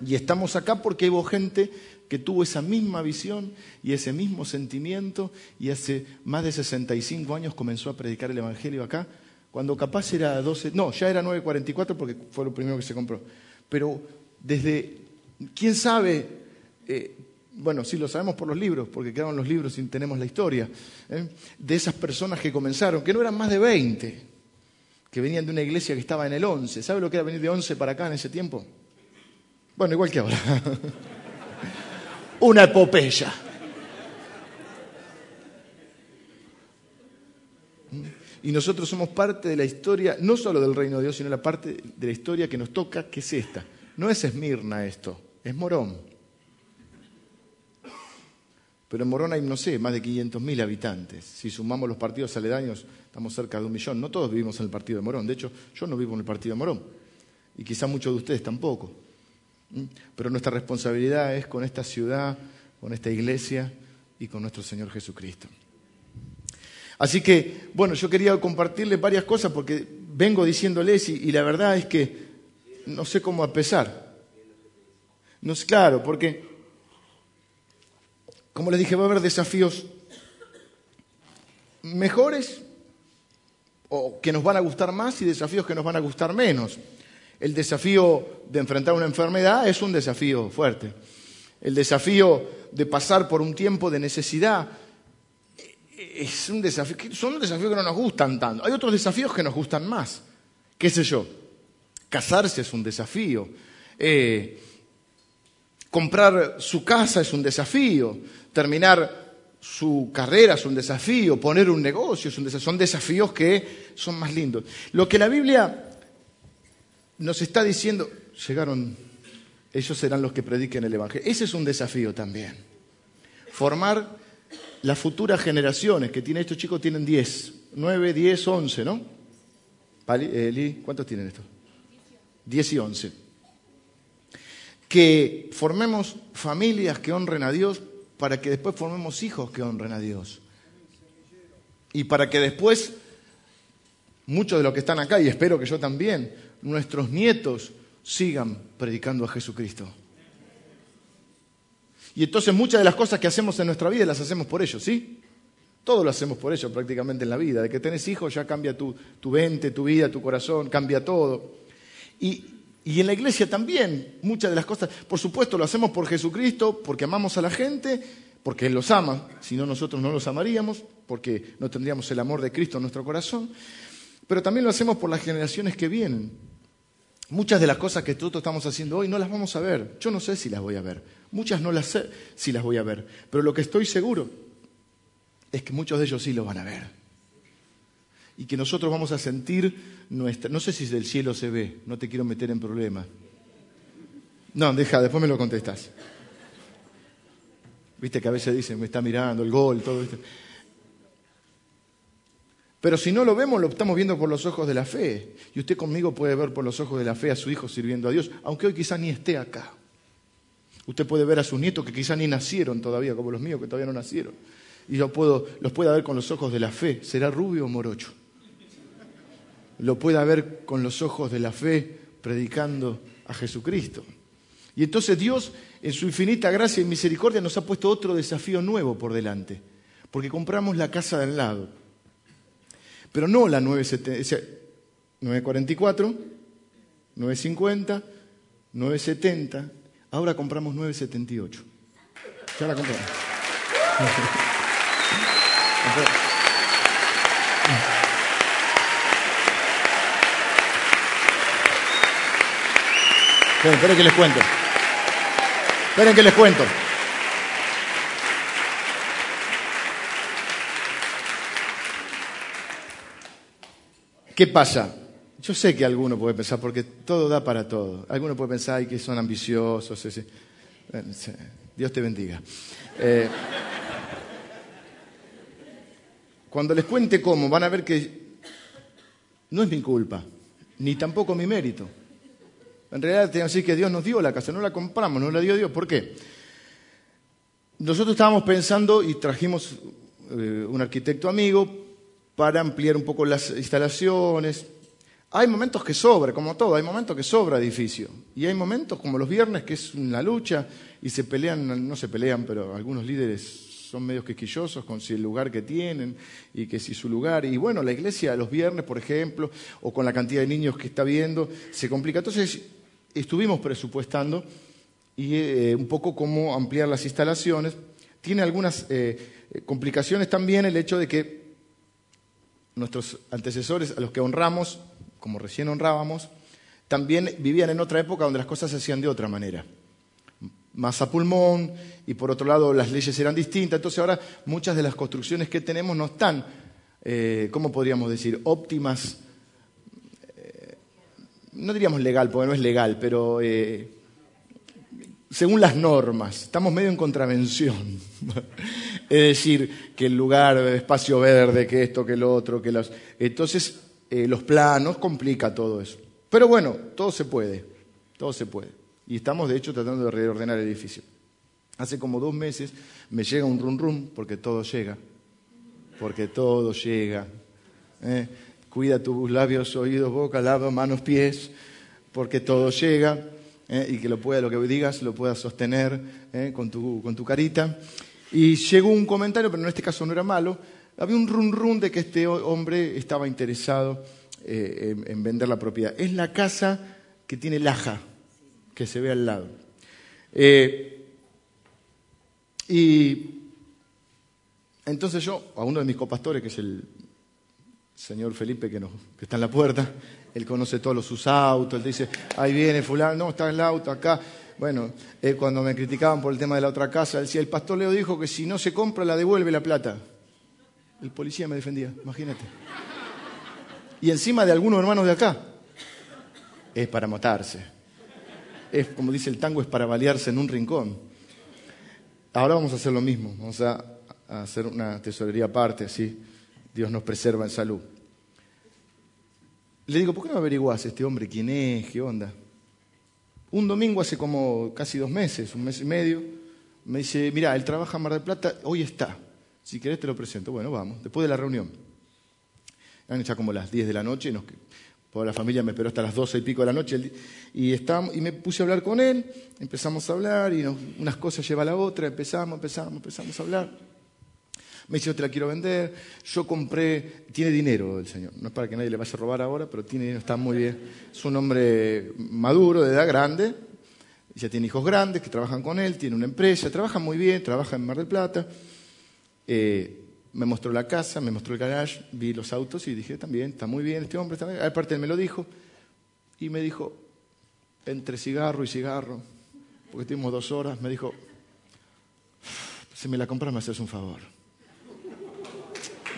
Y estamos acá porque hubo gente que tuvo esa misma visión y ese mismo sentimiento y hace más de 65 años comenzó a predicar el Evangelio acá, cuando capaz era 12, no, ya era 9.44 porque fue lo primero que se compró. Pero desde, quién sabe, eh, bueno, sí lo sabemos por los libros, porque quedaron los libros y tenemos la historia, ¿eh? de esas personas que comenzaron, que no eran más de 20, que venían de una iglesia que estaba en el 11. ¿Sabe lo que era venir de 11 para acá en ese tiempo? Bueno, igual que ahora. <laughs> Una epopeya. Y nosotros somos parte de la historia, no solo del reino de Dios, sino la parte de la historia que nos toca, que es esta. No es Esmirna esto, es Morón. Pero en Morón hay, no sé, más de 500.000 habitantes. Si sumamos los partidos aledaños, estamos cerca de un millón. No todos vivimos en el partido de Morón. De hecho, yo no vivo en el partido de Morón. Y quizá muchos de ustedes tampoco. ¿Mm? Pero nuestra responsabilidad es con esta ciudad, con esta iglesia y con nuestro Señor Jesucristo. Así que, bueno, yo quería compartirles varias cosas porque vengo diciéndoles y, y la verdad es que no sé cómo empezar. No es claro, porque, como les dije, va a haber desafíos mejores o que nos van a gustar más y desafíos que nos van a gustar menos. El desafío de enfrentar una enfermedad es un desafío fuerte. El desafío de pasar por un tiempo de necesidad es un desafío, son desafíos que no nos gustan tanto. Hay otros desafíos que nos gustan más. ¿Qué sé yo? Casarse es un desafío. Eh, comprar su casa es un desafío. Terminar su carrera es un desafío. Poner un negocio es un desafío. Son desafíos que son más lindos. Lo que la Biblia nos está diciendo, llegaron, ellos serán los que prediquen el Evangelio. Ese es un desafío también. Formar las futuras generaciones, que tienen estos chicos tienen 10, 9, 10, 11, ¿no? Eli, ¿cuántos tienen estos? 10 y 11. Que formemos familias que honren a Dios para que después formemos hijos que honren a Dios. Y para que después, muchos de los que están acá, y espero que yo también, nuestros nietos sigan predicando a Jesucristo. Y entonces muchas de las cosas que hacemos en nuestra vida las hacemos por ellos, ¿sí? Todo lo hacemos por ellos prácticamente en la vida. De que tenés hijos ya cambia tu, tu mente, tu vida, tu corazón, cambia todo. Y, y en la iglesia también, muchas de las cosas, por supuesto, lo hacemos por Jesucristo, porque amamos a la gente, porque Él los ama, si no nosotros no los amaríamos, porque no tendríamos el amor de Cristo en nuestro corazón, pero también lo hacemos por las generaciones que vienen. Muchas de las cosas que nosotros estamos haciendo hoy no las vamos a ver. Yo no sé si las voy a ver. Muchas no las sé si las voy a ver. Pero lo que estoy seguro es que muchos de ellos sí lo van a ver. Y que nosotros vamos a sentir nuestra... No sé si del cielo se ve, no te quiero meter en problemas. No, deja, después me lo contestas. Viste que a veces dicen, me está mirando el gol, todo esto. Pero si no lo vemos, lo estamos viendo por los ojos de la fe. Y usted conmigo puede ver por los ojos de la fe a su hijo sirviendo a Dios, aunque hoy quizá ni esté acá. Usted puede ver a sus nietos que quizá ni nacieron todavía, como los míos que todavía no nacieron. Y lo puedo, los puede ver con los ojos de la fe. ¿Será rubio o morocho? Lo puede ver con los ojos de la fe predicando a Jesucristo. Y entonces Dios, en su infinita gracia y misericordia, nos ha puesto otro desafío nuevo por delante. Porque compramos la casa de al lado. Pero no la 944, 950, 970. Ahora compramos 978. Ya la compramos. <laughs> Esperen, esperen que les cuento. Esperen que les cuento. ¿Qué pasa? Yo sé que alguno puede pensar, porque todo da para todo. Alguno puede pensar que son ambiciosos. Dios te bendiga. Eh, cuando les cuente cómo, van a ver que no es mi culpa, ni tampoco mi mérito. En realidad, tengo que decir que Dios nos dio la casa, no la compramos, no la dio Dios. ¿Por qué? Nosotros estábamos pensando y trajimos eh, un arquitecto amigo para ampliar un poco las instalaciones, Hay momentos que sobra, como todo, hay momentos que sobra edificio. Y hay momentos como los viernes que es una lucha y se pelean, no se pelean, pero algunos líderes son medios quisquillosos con si el lugar que tienen y que si su lugar. Y bueno, la iglesia los viernes, por ejemplo, o con la cantidad de niños que está viendo, se complica. Entonces estuvimos presupuestando y eh, un poco cómo ampliar las instalaciones. Tiene algunas eh, complicaciones también el hecho de que nuestros antecesores, a los que honramos, como recién honrábamos, también vivían en otra época donde las cosas se hacían de otra manera. Más a pulmón y por otro lado las leyes eran distintas. Entonces ahora muchas de las construcciones que tenemos no están, eh, ¿cómo podríamos decir?, óptimas. No diríamos legal, porque no es legal, pero eh, según las normas. Estamos medio en contravención. <laughs> es decir, que el lugar, espacio verde, que esto, que lo otro, que los... Entonces eh, los planos, complica todo eso. Pero bueno, todo se puede, todo se puede. Y estamos de hecho tratando de reordenar el edificio. Hace como dos meses me llega un rum rum, porque todo llega, porque todo llega. ¿eh? Cuida tus labios, oídos, boca, labios, manos, pies, porque todo llega. ¿eh? y que lo pueda, lo que digas lo puedas sostener con, tu, con tu carita. Y llegó un comentario, pero en este caso no era malo, había un run run de que este hombre estaba interesado eh, en, vender la propiedad. Es la casa que tiene Laja, que se ve al lado. Eh, y entonces yo, a uno de mis copastores, que es el señor Felipe que, está en la puerta, él conoce todos sus autos, él dice, ahí viene fulano, no, está el auto acá. Bueno, eh, cuando me criticaban por el tema de la otra casa, él decía, el pastor Leo dijo que si no se compra, la devuelve la plata. El policía me defendía, imagínate. Y encima de algunos hermanos de acá. Es para matarse. Es, como dice el tango, es para balearse en un rincón. Ahora vamos a hacer lo mismo. Vamos a, hacer una tesorería aparte, así Dios nos preserva en salud. Le digo, ¿por qué no averiguás este hombre quién es? ¿Qué onda? Un domingo hace como casi dos meses, un mes y medio, me dice, mira, él trabaja en Mar del Plata, hoy está. Si querés te lo presento. Bueno, vamos. Después de la reunión. Eran ya como las 10 de la noche. Nos, toda la familia me esperó hasta las 12 y pico de la noche. Y, y me puse a hablar con él. Empezamos a hablar y unas cosas lleva a la otra. Empezamos, empezamos, empezamos a hablar. Me dice, yo te la quiero vender. Yo compré, tiene dinero el señor. No es para que nadie le vaya a robar ahora, pero tiene dinero, está muy bien. Es un hombre maduro, de edad grande. Ya tiene hijos grandes que trabajan con él, tiene una empresa, trabaja muy bien, trabaja en Mar del Plata. Eh, me mostró la casa, me mostró el garage, vi los autos y dije, también, está muy bien este hombre, está bien. Aparte él me lo dijo y me dijo, entre cigarro y cigarro, porque tuvimos dos horas, me dijo, si me la compras me haces un favor.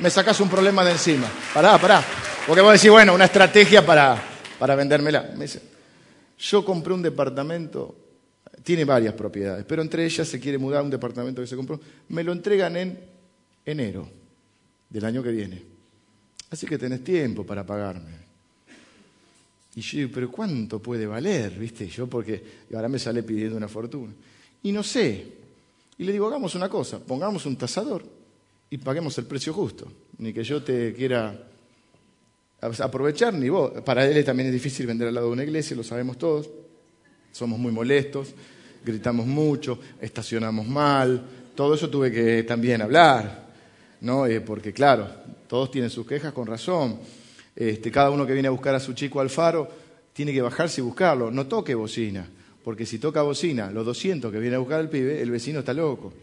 Me sacas un problema de encima. Pará, pará. Porque vos decís, bueno, una estrategia para, para vendérmela. Me dice, yo compré un departamento, tiene varias propiedades, pero entre ellas se quiere mudar un departamento que se compró. Me lo entregan en enero del año que viene. Así que tenés tiempo para pagarme. Y yo digo, pero ¿cuánto puede valer? ¿Viste? Yo porque ahora me sale pidiendo una fortuna. Y no sé. Y le digo, hagamos una cosa, pongamos un tasador y paguemos el precio justo. Ni que yo te quiera aprovechar, ni vos. Para él también es difícil vender al lado de una iglesia, lo sabemos todos. Somos muy molestos, gritamos mucho, estacionamos mal. Todo eso tuve que también hablar. ¿no? Eh, porque claro, todos tienen sus quejas con razón. Este, cada uno que viene a buscar a su chico al faro tiene que bajarse y buscarlo. No toque bocina, porque si toca bocina, los 200 que viene a buscar al pibe, el vecino está loco.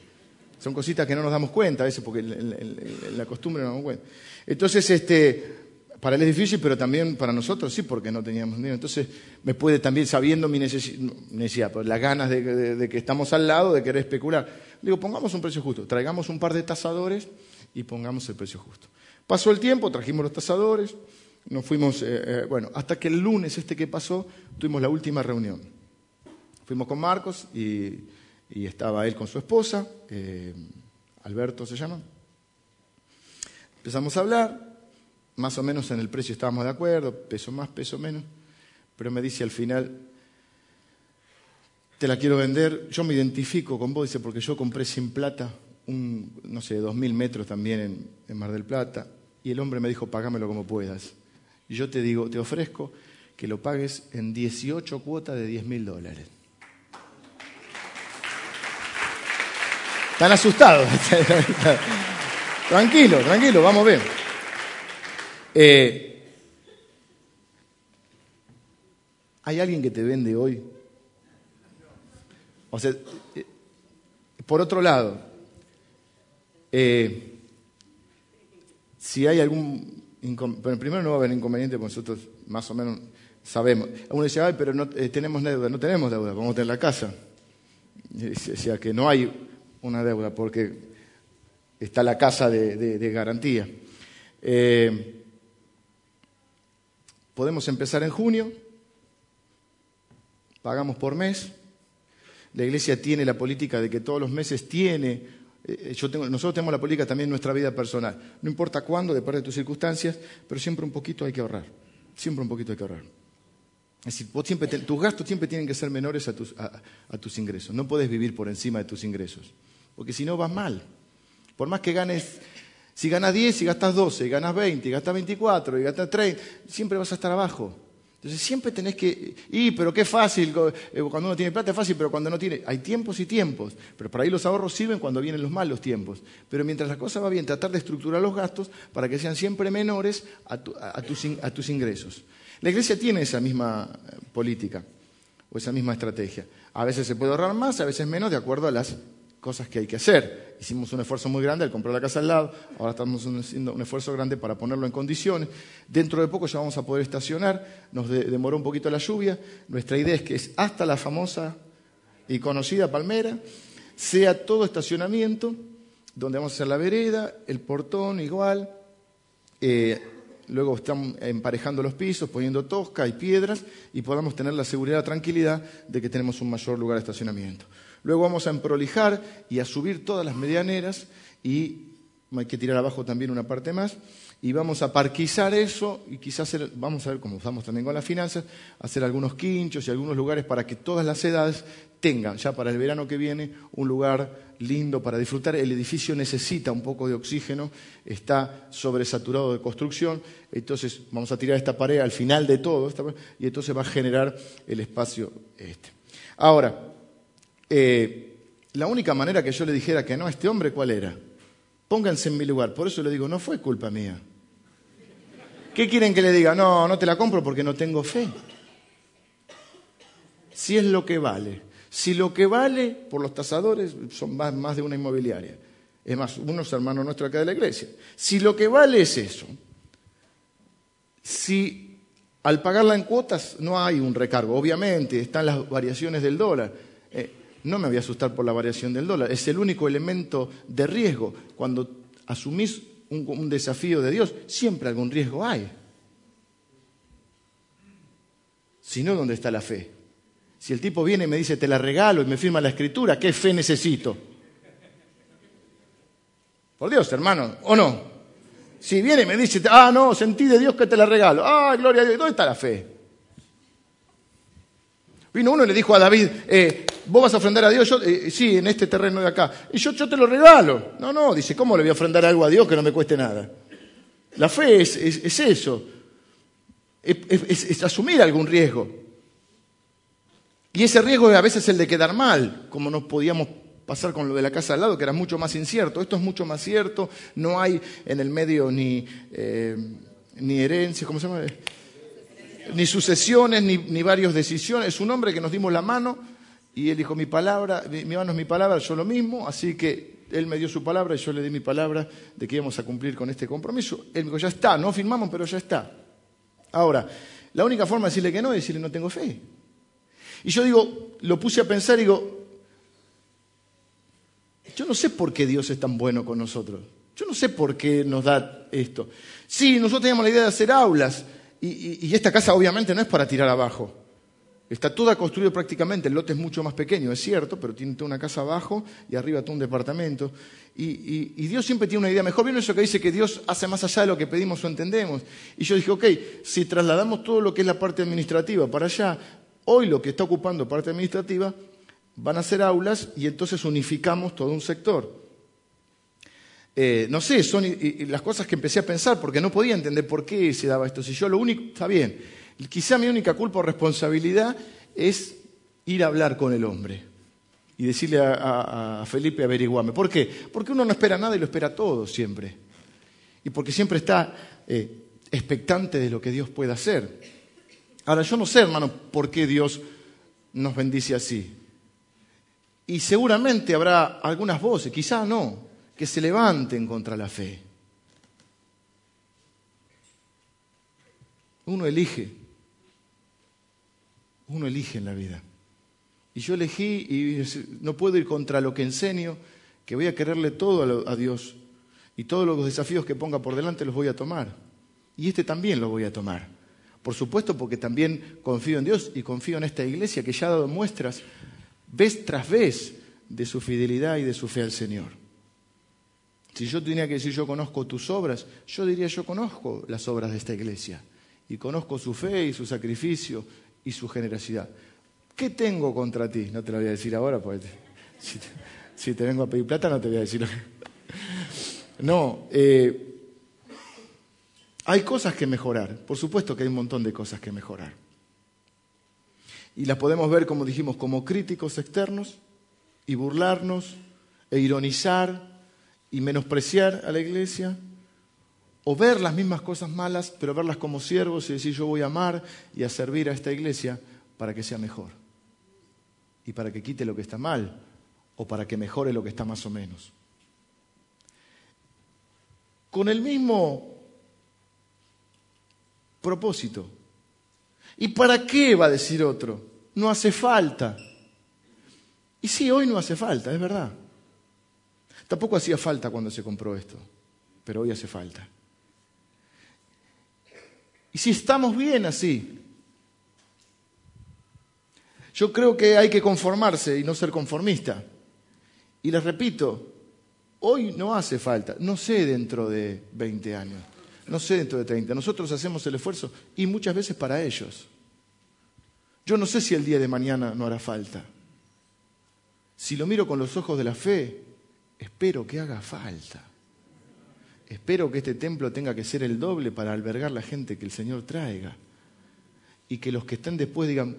Son cositas que no nos damos cuenta a veces, porque en, la costumbre no nos damos cuenta. Entonces, este, para él es difícil, pero también para nosotros sí, porque no teníamos dinero. Entonces, me puede también, sabiendo mi necesidad, pues, las ganas de, de, que estamos al lado, de querer especular. Digo, pongamos un precio justo, traigamos un par de tasadores y pongamos el precio justo. Pasó el tiempo, trajimos los tasadores, nos fuimos, eh, eh, bueno, hasta que el lunes este que pasó, tuvimos la última reunión. Fuimos con Marcos y, estaba él con su esposa, eh, Alberto se llama. Empezamos a hablar, más o menos en el precio estábamos de acuerdo, peso más, peso menos, pero me dice al final, te la quiero vender, yo me identifico con vos, dice, porque yo compré sin plata un, no sé, dos mil metros también en, Mar del Plata, y el hombre me dijo, pagámelo como puedas. Y yo te digo, te ofrezco que lo pagues en 18 cuotas de 10 mil dólares. Están asustados. tranquilo, tranquilo, vamos a ver. Eh, ¿Hay alguien que te vende hoy? O sea, eh, por otro lado, eh, si hay algún... Bueno, primero no va a haber inconveniente porque nosotros más o menos sabemos. Uno dice, ay, pero no tenemos deuda. No tenemos deuda, vamos a tener la casa. O sea, que no hay una deuda porque está la casa de, garantía. Eh, podemos empezar en junio, pagamos por mes. La iglesia tiene la política de que todos los meses tiene, eh, yo tengo, nosotros tenemos la política también en nuestra vida personal. No importa cuándo, depende de tus circunstancias, pero siempre un poquito hay que ahorrar. Siempre un poquito hay que ahorrar. Es decir, siempre tus gastos siempre tienen que ser menores a tus, a tus ingresos. No puedes vivir por encima de tus ingresos porque si no vas mal. Por más que ganes, si ganas 10 y gastas 12, y ganas 20, y gastas 24, y gastas 30, siempre vas a estar abajo. Entonces siempre tenés que, y pero qué fácil, eh, cuando uno tiene plata es fácil, pero cuando no tiene, hay tiempos y tiempos, pero por ahí los ahorros sirven cuando vienen los malos tiempos. Pero mientras la cosa va bien, tratar de estructurar los gastos para que sean siempre menores a tus ingresos. La iglesia tiene esa misma eh, política o esa misma estrategia. A veces se puede ahorrar más, a veces menos, de acuerdo a las cosas que hay que hacer. Hicimos un esfuerzo muy grande al comprar la casa al lado, ahora estamos haciendo un esfuerzo grande para ponerlo en condiciones. Dentro de poco ya vamos a poder estacionar, nos demoró un poquito la lluvia. Nuestra idea es que es hasta la famosa y conocida Palmera, sea todo estacionamiento, donde vamos a hacer la vereda, el portón igual. Eh, luego estamos emparejando los pisos, poniendo tosca y piedras y podamos tener la seguridad, la tranquilidad de que tenemos un mayor lugar de estacionamiento. Luego vamos a emprolijar y a subir todas las medianeras y hay que tirar abajo también una parte más y vamos a parquizar eso y quizás vamos a ver cómo usamos también con las finanzas, hacer algunos quinchos y algunos lugares para que todas las edades tengan ya para el verano que viene un lugar lindo para disfrutar. El edificio necesita un poco de oxígeno, está sobresaturado de construcción, entonces vamos a tirar esta pared al final de todo y entonces va a generar el espacio este. Ahora, eh, la única manera que yo le dijera que no a este hombre, ¿cuál era? Pónganse en mi lugar. Por eso le digo, no fue culpa mía. ¿Qué quieren que le diga? No, no te la compro porque no tengo fe. Si es lo que vale. Si lo que vale por los tasadores son más, de una inmobiliaria. Es más, unos hermanos nuestros acá de la iglesia. Si lo que vale es eso, si al pagarla en cuotas no hay un recargo, obviamente están las variaciones del dólar. Eh, no me voy a asustar por la variación del dólar. Es el único elemento de riesgo. Cuando asumís un, desafío de Dios, siempre algún riesgo hay. Si no, ¿dónde está la fe? Si el tipo viene y me dice, te la regalo y me firma la escritura, ¿qué fe necesito? Por Dios, hermano, ¿o no? Si viene y me dice, ah, no, sentí de Dios que te la regalo. Ah, gloria a Dios, ¿dónde está la fe? Vino uno y le dijo a David, eh, vos vas a ofrendar a Dios, yo, eh, sí, en este terreno de acá. Y yo, te lo regalo. No, no, dice, ¿cómo le voy a ofrendar algo a Dios que no me cueste nada? La fe es, eso, es, asumir algún riesgo. Y ese riesgo es a veces el de quedar mal, como nos podíamos pasar con lo de la casa al lado, que era mucho más incierto. Esto es mucho más cierto, no hay en el medio ni, eh, ni herencias, ¿cómo se llama? ni sucesiones, ni, ni varias decisiones. Es un hombre que nos dimos la mano y él dijo, mi palabra, mi, mano es mi palabra, yo lo mismo, así que él me dio su palabra y yo le di mi palabra de que íbamos a cumplir con este compromiso. Él me dijo, ya está, no firmamos, pero ya está. Ahora, la única forma de decirle que no es decirle no tengo fe. Y yo digo, lo puse a pensar y digo, yo no sé por qué Dios es tan bueno con nosotros. Yo no sé por qué nos da esto. Sí, nosotros teníamos la idea de hacer aulas, y, esta casa obviamente no es para tirar abajo. Está toda construida prácticamente, el lote es mucho más pequeño, es cierto, pero tiene toda una casa abajo y arriba todo un departamento. Y, Dios siempre tiene una idea mejor. ¿Vieron eso que dice que Dios hace más allá de lo que pedimos o entendemos? Y yo dije, ok, si trasladamos todo lo que es la parte administrativa para allá, hoy lo que está ocupando parte administrativa van a ser aulas y entonces unificamos todo un sector. Eh, no sé, son las cosas que empecé a pensar porque no podía entender por qué se daba esto. Si yo lo único, está bien, quizá mi única culpa o responsabilidad es ir a hablar con el hombre y decirle a, Felipe averiguame. ¿Por qué? Porque uno no espera nada y lo espera todo siempre. Y porque siempre está eh, expectante de lo que Dios pueda hacer. Ahora, yo no sé, hermano, por qué Dios nos bendice así. Y seguramente habrá algunas voces, quizá no, que se levanten contra la fe. Uno elige, uno elige en la vida. Y yo elegí y no puedo ir contra lo que enseño, que voy a quererle todo a Dios y todos los desafíos que ponga por delante los voy a tomar. Y este también lo voy a tomar. Por supuesto porque también confío en Dios y confío en esta iglesia que ya ha dado muestras vez tras vez de su fidelidad y de su fe al Señor. Si yo tenía que decir yo conozco tus obras, yo diría yo conozco las obras de esta iglesia y conozco su fe y su sacrificio y su generosidad. ¿Qué tengo contra ti? No te lo voy a decir ahora, porque si, te, vengo a pedir plata no te voy a decir. No, eh, hay cosas que mejorar, por supuesto que hay un montón de cosas que mejorar. Y las podemos ver, como dijimos, como críticos externos y burlarnos e ironizar y menospreciar a la iglesia, o ver las mismas cosas malas, pero verlas como siervos y decir yo voy a amar y a servir a esta iglesia para que sea mejor y para que quite lo que está mal o para que mejore lo que está más o menos. Con el mismo propósito. ¿Y para qué va a decir otro? No hace falta. Y sí, hoy no hace falta, es verdad. Tampoco hacía falta cuando se compró esto, pero hoy hace falta. Y si estamos bien así, yo creo que hay que conformarse y no ser conformista. Y les repito, hoy no hace falta, no sé dentro de 20 años, no sé dentro de 30, nosotros hacemos el esfuerzo y muchas veces para ellos. Yo no sé si el día de mañana no hará falta. Si lo miro con los ojos de la fe, espero que haga falta. Espero que este templo tenga que ser el doble para albergar la gente que el Señor traiga. Y que los que estén después digan,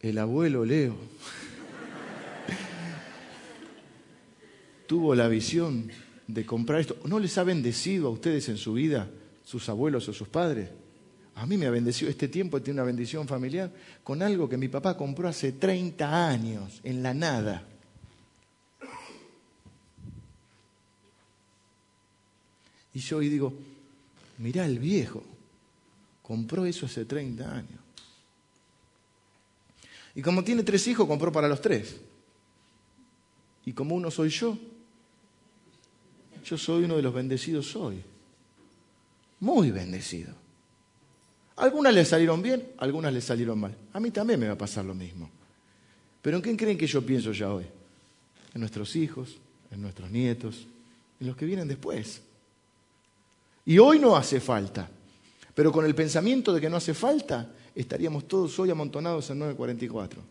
el abuelo Leo <laughs> tuvo la visión de comprar esto. ¿No les ha bendecido a ustedes en su vida sus abuelos o sus padres? A mí me ha bendecido, este tiempo tiene una bendición familiar con algo que mi papá compró hace 30 años, en la nada. Y yo hoy digo, mirá el viejo, compró eso hace 30 años. Y como tiene tres hijos, compró para los tres. Y como uno soy yo, yo soy uno de los bendecidos hoy. Muy bendecido. Algunas le salieron bien, algunas le salieron mal. A mí también me va a pasar lo mismo. Pero ¿en quién creen que yo pienso ya hoy? En nuestros hijos, en nuestros nietos, en los que vienen después. Y hoy no hace falta. Pero con el pensamiento de que no hace falta, estaríamos todos hoy amontonados en 944.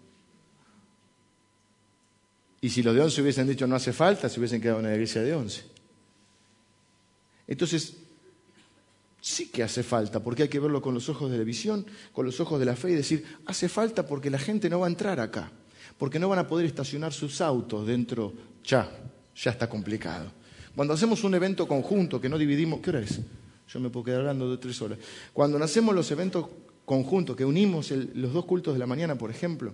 Y si los de 11 hubiesen dicho no hace falta, se hubiesen quedado en la iglesia de 11. Entonces, sí que hace falta, porque hay que verlo con los ojos de la visión, con los ojos de la fe y decir, hace falta porque la gente no va a entrar acá, porque no van a poder estacionar sus autos dentro, ya, ya está complicado. Cuando hacemos un evento conjunto que no dividimos, ¿qué hora es? Yo me puedo quedar hablando de tres horas. Cuando hacemos los eventos conjuntos, que unimos los dos cultos de la mañana, por ejemplo,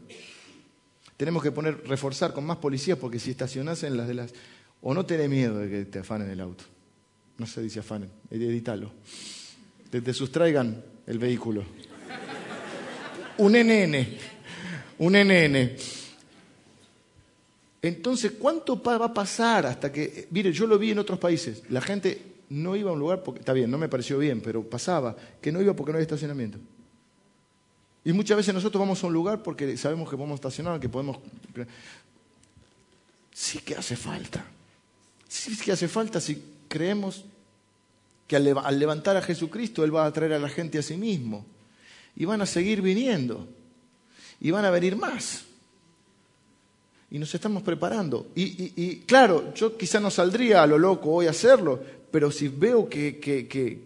tenemos que poner, reforzar con más policías porque si estacionasen las de las... O no tenés miedo de que te afanen el auto. No se dice afanen, edítalo. Te, te sustraigan el vehículo. Un NN, un NN. Entonces, ¿cuánto va a pasar hasta que, mire, yo lo vi en otros países, la gente no iba a un lugar porque, está bien, no me pareció bien, pero pasaba, que no iba porque no había estacionamiento. Y muchas veces nosotros vamos a un lugar porque sabemos que podemos estacionar, que podemos... Sí que hace falta. Sí que hace falta si creemos que al levantar a Jesucristo Él va a traer a la gente a sí mismo. Y van a seguir viniendo. Y van a venir más. Y nos estamos preparando. Y, claro, yo quizá no saldría a lo loco hoy a hacerlo, pero si veo que,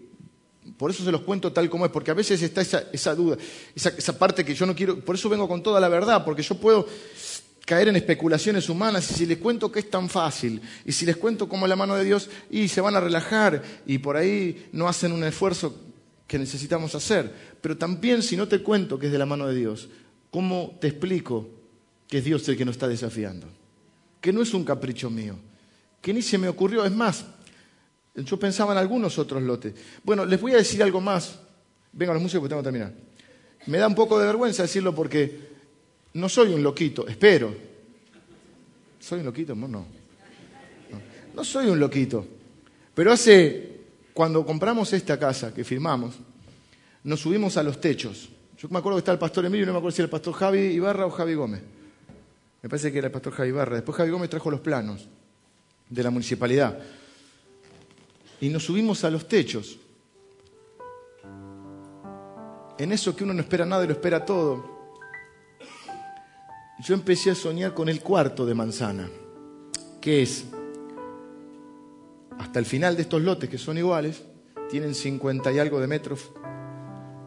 por eso se los cuento tal como es, porque a veces está esa, duda, esa, esa, parte que yo no quiero, por eso vengo con toda la verdad, porque yo puedo caer en especulaciones humanas y si les cuento que es tan fácil y si les cuento cómo la mano de Dios y se van a relajar y por ahí no hacen un esfuerzo que necesitamos hacer. Pero también si no te cuento que es de la mano de Dios, ¿cómo te explico que es Dios el que nos está desafiando, que no es un capricho mío, que ni se me ocurrió, es más, yo pensaba en algunos otros lotes. Bueno, les voy a decir algo más. Venga, los músicos, que tengo que terminar. Me da un poco de vergüenza decirlo porque no soy un loquito, espero. ¿Soy un loquito? No, no. No, soy un loquito. Pero hace, cuando compramos esta casa que firmamos, nos subimos a los techos. Yo me acuerdo que está el pastor Emilio, no me acuerdo si era el pastor Javi Ibarra o Javi Gómez. Me parece que era el pastor Javi Barra. Después Javi Gómez trajo los planos de la municipalidad. Y nos subimos a los techos. En eso que uno no espera nada y lo espera todo. Yo empecé a soñar con el cuarto de manzana, que es, hasta el final de estos lotes que son iguales, tienen 50 y algo de metros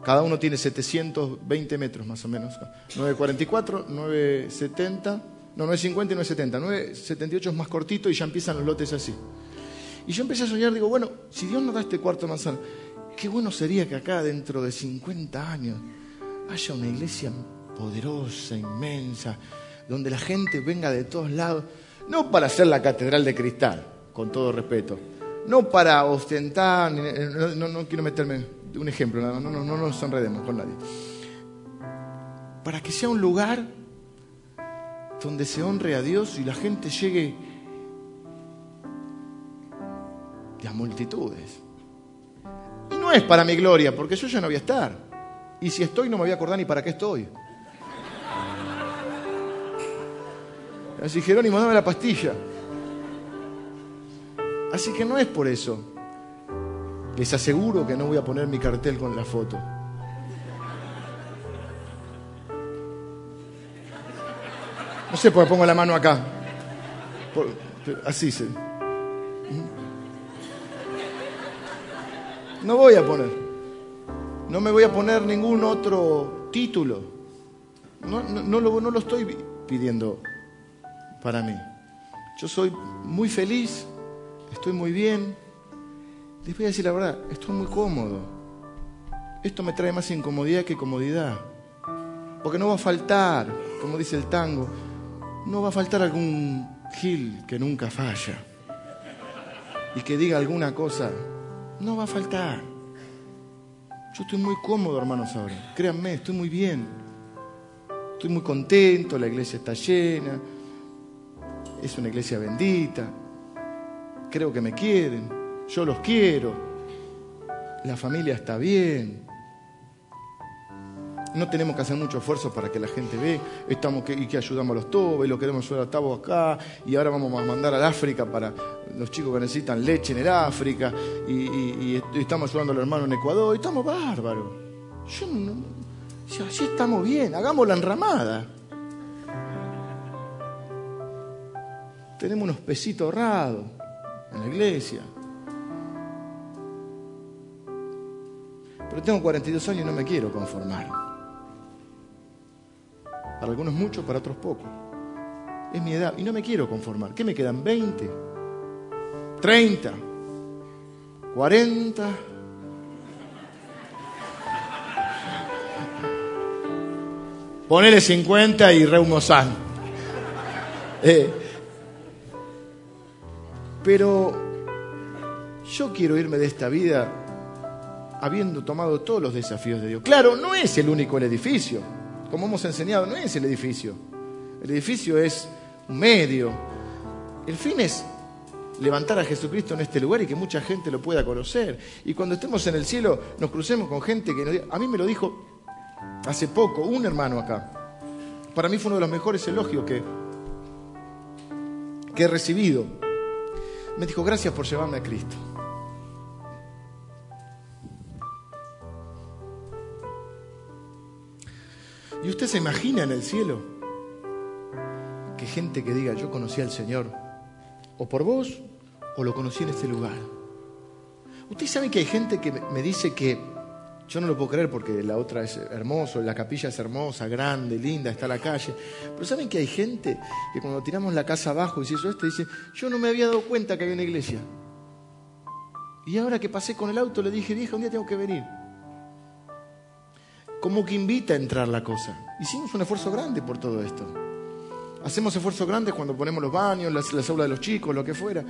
cada uno tiene 720 metros más o menos. 944, 970, no, 950 y 970. 978 es más cortito y ya empiezan los lotes así. Y yo empecé a soñar, digo, bueno, si Dios nos da este cuarto manzana, qué bueno sería que acá dentro de 50 años haya una iglesia poderosa, inmensa, donde la gente venga de todos lados, no para hacer la catedral de cristal, con todo respeto, no para ostentar, no, no quiero meterme un ejemplo, no, no, no nos enredemos con nadie. Para que sea un lugar donde se honre a Dios y la gente llegue de a multitudes. Y no es para mi gloria, porque yo ya no voy a estar. Y si estoy, no me voy a acordar ni para qué estoy. Así Jerónimo, dame la pastilla. Así que no es por eso. Les aseguro que no voy a poner mi cartel con la foto. No sé por qué pongo la mano acá. así se. No voy a poner. No me voy a poner ningún otro título. No, no, lo, no lo estoy pidiendo para mí. Yo soy muy feliz, estoy muy bien, les voy a decir la verdad, estoy muy cómodo. Esto me trae más incomodidad que comodidad. Porque no va a faltar, como dice el tango, no va a faltar algún gil que nunca falla y que diga alguna cosa. No va a faltar. Yo estoy muy cómodo, hermanos, ahora. Créanme, estoy muy bien. Estoy muy contento, la iglesia está llena. Es una iglesia bendita. Creo que me quieren yo los quiero, la familia está bien. No tenemos que hacer mucho esfuerzo para que la gente ve, estamos que, y que ayudamos a los tobes, lo queremos ayudar a Tabo acá, y ahora vamos a mandar al África para los chicos que necesitan leche en el África, y, estamos ayudando al hermano en Ecuador, y estamos bárbaros. Yo no, si así estamos bien, hagamos la enramada. Tenemos unos pesitos ahorrados en la iglesia. Pero tengo 42 años y no me quiero conformar. Para algunos mucho, para otros poco. Es mi edad y no me quiero conformar. ¿Qué me quedan? ¿20? ¿30? ¿40? Ponele 50 y reumosán. Eh, pero yo quiero irme de esta vida habiendo tomado todos los desafíos de Dios. Claro, no es el único el edificio. Como hemos enseñado, no es el edificio. El edificio es un medio. El fin es levantar a Jesucristo en este lugar y que mucha gente lo pueda conocer. Y cuando estemos en el cielo nos crucemos con gente que nos A mí me lo dijo hace poco un hermano acá. Para mí fue uno de los mejores elogios que, que he recibido. Me dijo, gracias por llevarme a Cristo. ¿Y usted se imagina en el cielo? Que gente que diga, yo conocí al Señor, o por vos, o lo conocí en este lugar. Ustedes saben que hay gente que me dice que, yo no lo puedo creer porque la otra es hermoso, la capilla es hermosa, grande, linda, está la calle, pero saben que hay gente que cuando tiramos la casa abajo y si eso esto, dice, yo no me había dado cuenta que había una iglesia. Y ahora que pasé con el auto le dije, vieja, un día tengo que venir. Como que invita a entrar la cosa. Hicimos un esfuerzo grande por todo esto. Hacemos esfuerzos grandes cuando ponemos los baños, las, las de los chicos, lo que fuera.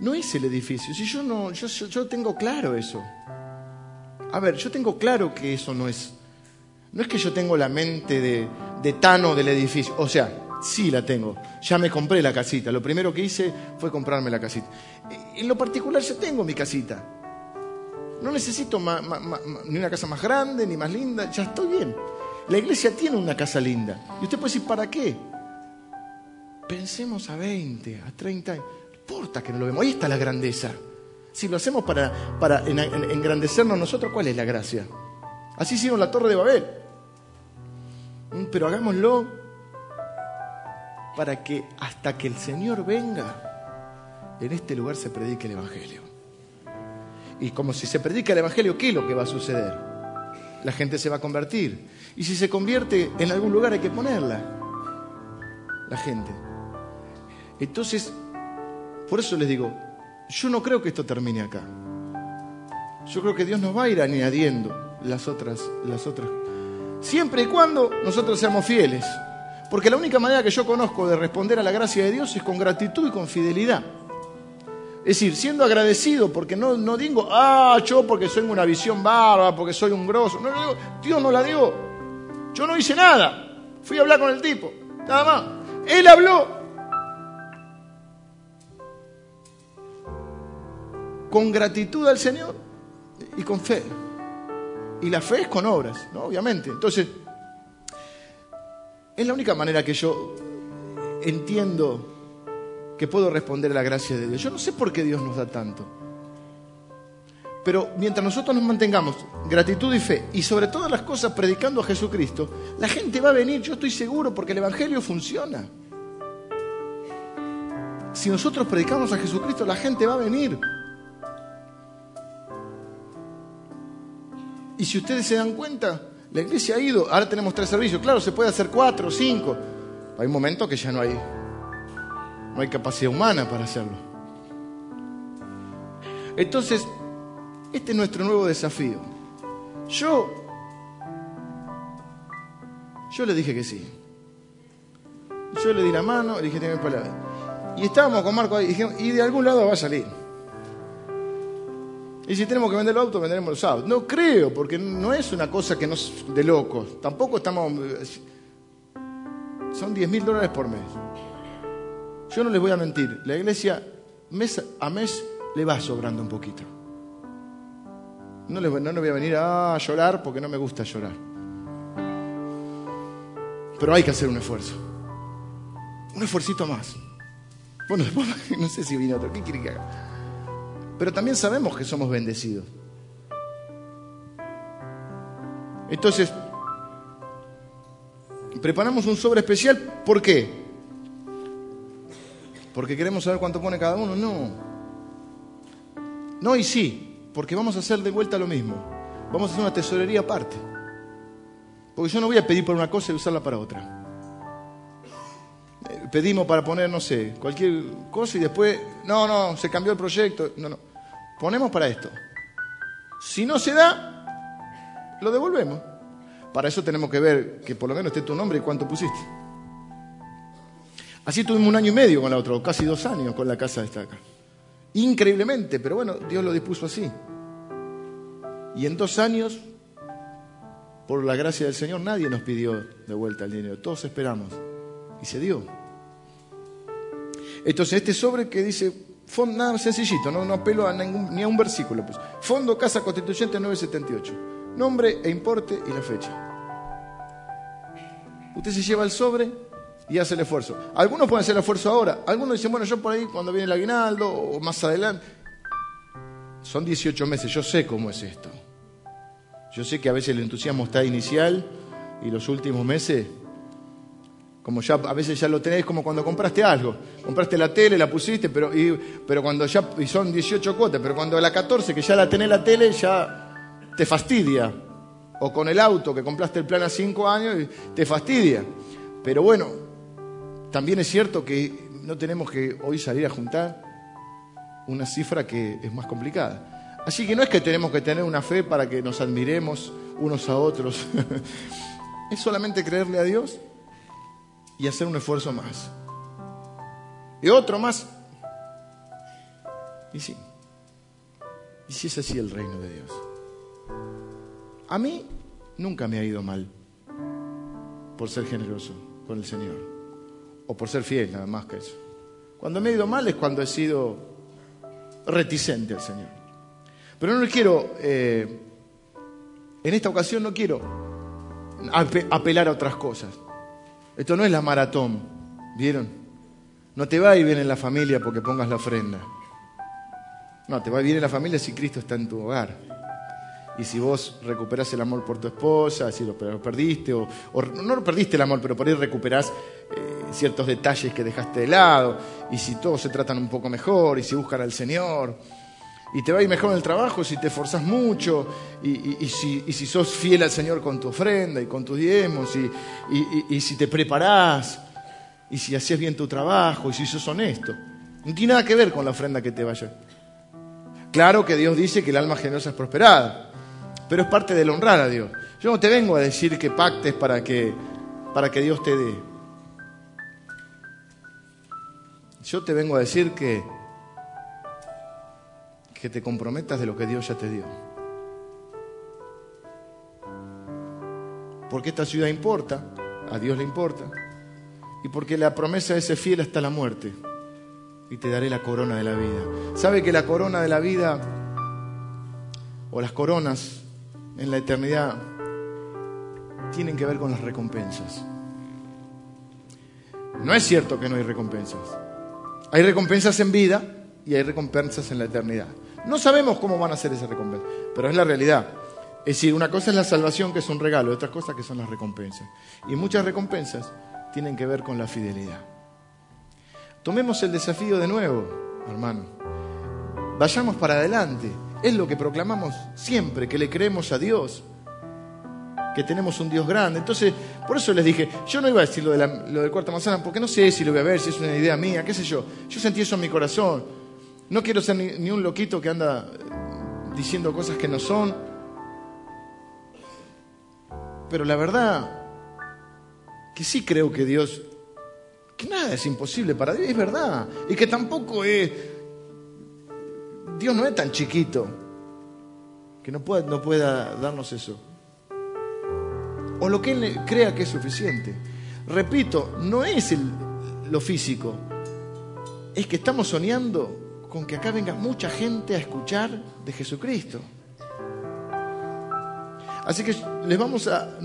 No es el edificio. Si yo no, yo, yo tengo claro eso. A ver, yo tengo claro que eso no es. No es que yo tengo la mente de, de Tano del edificio. O sea, sí la tengo. Ya me compré la casita. Lo primero que hice fue comprarme la casita. En lo particular yo tengo mi casita. No necesito ni una casa más grande, ni más linda. Ya estoy bien. La iglesia tiene una casa linda. Y usted puede decir, ¿para qué? Pensemos a 20, a 30 años. No importa que no lo vemos. Ahí está la grandeza. Si lo hacemos para, engrandecernos nosotros, ¿cuál es la gracia? Así hicieron la Torre de Babel. Mm, pero hagámoslo para que hasta que el Señor venga, en este lugar se predique el Evangelio. Y como si se predica el Evangelio, ¿qué es lo que va a suceder? La gente se va a convertir. Y si se convierte en algún lugar hay que ponerla. La gente. Entonces, por eso les digo, yo no creo que esto termine acá. Yo creo que Dios nos va a ir añadiendo las otras, las otras. Siempre y cuando nosotros seamos fieles. Porque la única manera que yo conozco de responder a la gracia de Dios es con gratitud y con fidelidad. Es decir, siendo agradecido, porque no, no digo, ah, yo porque soy una visión bárbara, porque soy un grosso. No, no, Dios no la dio. Yo no hice nada. Fui a hablar con el tipo, nada más. Él habló con gratitud al Señor y con fe. Y la fe es con obras, ¿no? Obviamente. Entonces, es la única manera que yo entiendo que puedo responder a la gracia de Dios. Yo no sé por qué Dios nos da tanto. Pero mientras nosotros nos mantengamos gratitud y fe, y sobre todas las cosas predicando a Jesucristo, la gente va a venir, yo estoy seguro, porque el Evangelio funciona. Si nosotros predicamos a Jesucristo, la gente va a venir. Y si ustedes se dan cuenta, la iglesia ha ido, ahora tenemos tres servicios, claro, se puede hacer cuatro, cinco. Hay un momento que ya no hay, no hay capacidad humana para hacerlo. Entonces, este es nuestro nuevo desafío. Yo, yo le dije que sí. Yo le di la mano, le dije, tengo palabra. Y estábamos con Marco ahí y dijimos, y de algún lado va a salir. Y si tenemos que vender el auto, venderemos los autos. No creo, porque no es una cosa que nos de locos. Tampoco estamos. Son 10 mil dólares por mes. Yo no les voy a mentir. La iglesia mes a mes le va sobrando un poquito. No les, no voy a venir a llorar porque no me gusta llorar. Pero hay que hacer un esfuerzo. Un esfuercito más. Bueno, <laughs> después no sé si viene otro. ¿Qué quiere que haga? pero también sabemos que somos bendecidos. Entonces, preparamos un sobre especial, ¿por qué? Porque queremos saber cuánto pone cada uno, no. No y sí, porque vamos a hacer de vuelta lo mismo. Vamos a hacer una tesorería aparte. Porque yo no voy a pedir por una cosa y usarla para otra. Eh, pedimos para poner, no sé, cualquier cosa y después, no, no, se cambió el proyecto. No, no ponemos para esto. Si no se da, lo devolvemos. Para eso tenemos que ver que por lo menos esté tu nombre y cuánto pusiste. Así tuvimos un año y medio con la otra, casi dos años con la casa de esta acá. Increíblemente, pero bueno, Dios lo dispuso así. Y en dos años, por la gracia del Señor, nadie nos pidió de vuelta el dinero. Todos esperamos. Y se dio. Entonces, este sobre que dice Fondo, nada sencillito, no, apelo a ni a un versículo. Pues. Fondo Casa Constituyente 978. Nombre e importe y la fecha. Usted se lleva el sobre y hace el esfuerzo. Algunos pueden hacer el esfuerzo ahora. Algunos dicen, bueno, yo por ahí cuando viene el aguinaldo o más adelante. Son 18 meses, yo sé cómo es esto. Yo sé que a veces el entusiasmo está inicial y los últimos meses Como ya a veces ya lo tenés como cuando compraste algo. Compraste la tele, la pusiste, pero, pero cuando ya y son 18 cuotas, pero cuando a la 14 que ya la tenés la tele ya te fastidia. O con el auto que compraste el plan a 5 años te fastidia. Pero bueno, también es cierto que no tenemos que hoy salir a juntar una cifra que es más complicada. Así que no es que tenemos que tener una fe para que nos admiremos unos a otros. <laughs> es solamente creerle a Dios y hacer un esfuerzo más. Y otro más. Y sí. Y si es así el reino de Dios. A mí nunca me ha ido mal por ser generoso con el Señor. O por ser fiel, nada más que eso. Cuando me ha ido mal es cuando he sido reticente al Señor. Pero no quiero, eh, en esta ocasión no quiero apelar a otras cosas. Esto no es la maratón, ¿vieron? No te va a ir bien en la familia porque pongas la ofrenda. No, te va a bien en la familia si Cristo está en tu hogar. Y si vos recuperás el amor por tu esposa, si lo perdiste, o, no perdiste el amor, pero por ahí recuperás eh, ciertos detalles que dejaste de lado, y si todos se tratan un poco mejor, y si buscan al Señor, y te va a ir mejor en el trabajo si te esforzas mucho y, si, sos fiel al Señor con tu ofrenda y con tus diezmos y, si te preparás y si hacías bien tu trabajo y si sos honesto. No tiene nada que ver con la ofrenda que te vaya. Claro que Dios dice que el alma generosa es prosperada, pero es parte del honrar a Dios. Yo no te vengo a decir que pactes para que, para que Dios te dé. Yo te vengo a decir que que te comprometas de lo que Dios ya te dio. Porque esta ciudad importa, a Dios le importa, y porque la promesa es ser fiel hasta la muerte, y te daré la corona de la vida. ¿Sabe que la corona de la vida, o las coronas en la eternidad, tienen que ver con las recompensas? No es cierto que no hay recompensas. Hay recompensas en vida y hay recompensas en la eternidad. No sabemos cómo van a ser esas recompensas, pero es la realidad. Es decir, una cosa es la salvación, que es un regalo, y otra cosa que son las recompensas. Y muchas recompensas tienen que ver con la fidelidad. Tomemos el desafío de nuevo, hermano. Vayamos para adelante. Es lo que proclamamos siempre, que le creemos a Dios, que tenemos un Dios grande. Entonces, por eso les dije, yo no iba a decir lo, de lo del cuarta manzana, porque no sé si lo voy a ver, si es una idea mía, qué sé yo. Yo sentí eso en mi corazón. No quiero ser ni, un loquito que anda diciendo cosas que no son. Pero la verdad, que sí creo que Dios, que nada es imposible para Dios, es verdad. Y que tampoco es, Dios no es tan chiquito que no pueda, no pueda darnos eso. O lo que Él crea que es suficiente. Repito, no es lo físico, es que estamos soñando con que acá venga mucha gente a escuchar de Jesucristo. Así que les vamos a,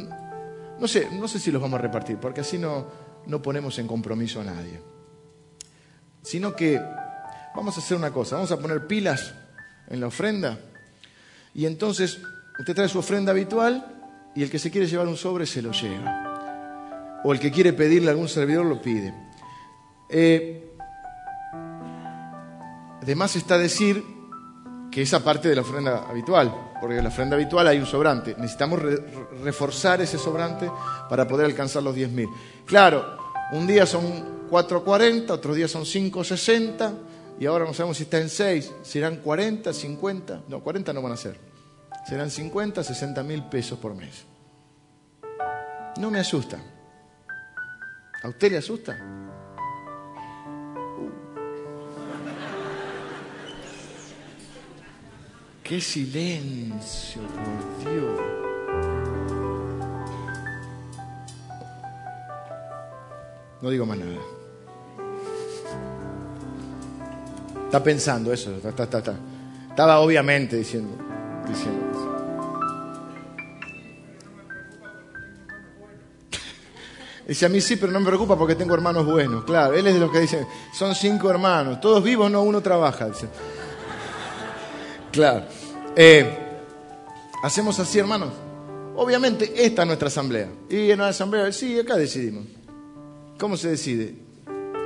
no sé, no sé si los vamos a repartir, porque así no, no ponemos en compromiso a nadie. Sino que vamos a hacer una cosa, vamos a poner pilas en la ofrenda y entonces usted trae su ofrenda habitual y el que se quiere llevar un sobre se lo lleva. O el que quiere pedirle a algún servidor lo pide. Eh, Además está decir que esa parte de la ofrenda habitual, porque en la ofrenda habitual hay un sobrante. Necesitamos reforzar ese sobrante para poder alcanzar los 10.000. Claro, un día son 4.40, otro día son 5.60 y ahora no sabemos si está en 6, serán 40, 50, no, 40 no van a ser. Serán 50, 60 mil pesos por mes. No me asusta. ¿A usted le asusta? Qué silencio, por Dios. No digo más nada. Está pensando eso, Estaba obviamente diciendo, Dice a mí sí, pero no me preocupa porque tengo hermanos buenos. Claro, él es de los que dicen, son cinco hermanos, todos vivos, no uno trabaja. Dice. Claro. Eh, hacemos así, hermanos. Obviamente, esta es nuestra asamblea. Y en la asamblea, sí, acá decidimos. ¿Cómo se decide?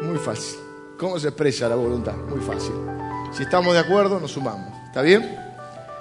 Muy fácil. ¿Cómo se expresa la voluntad? Muy fácil. Si estamos de acuerdo, nos sumamos. ¿Está bien?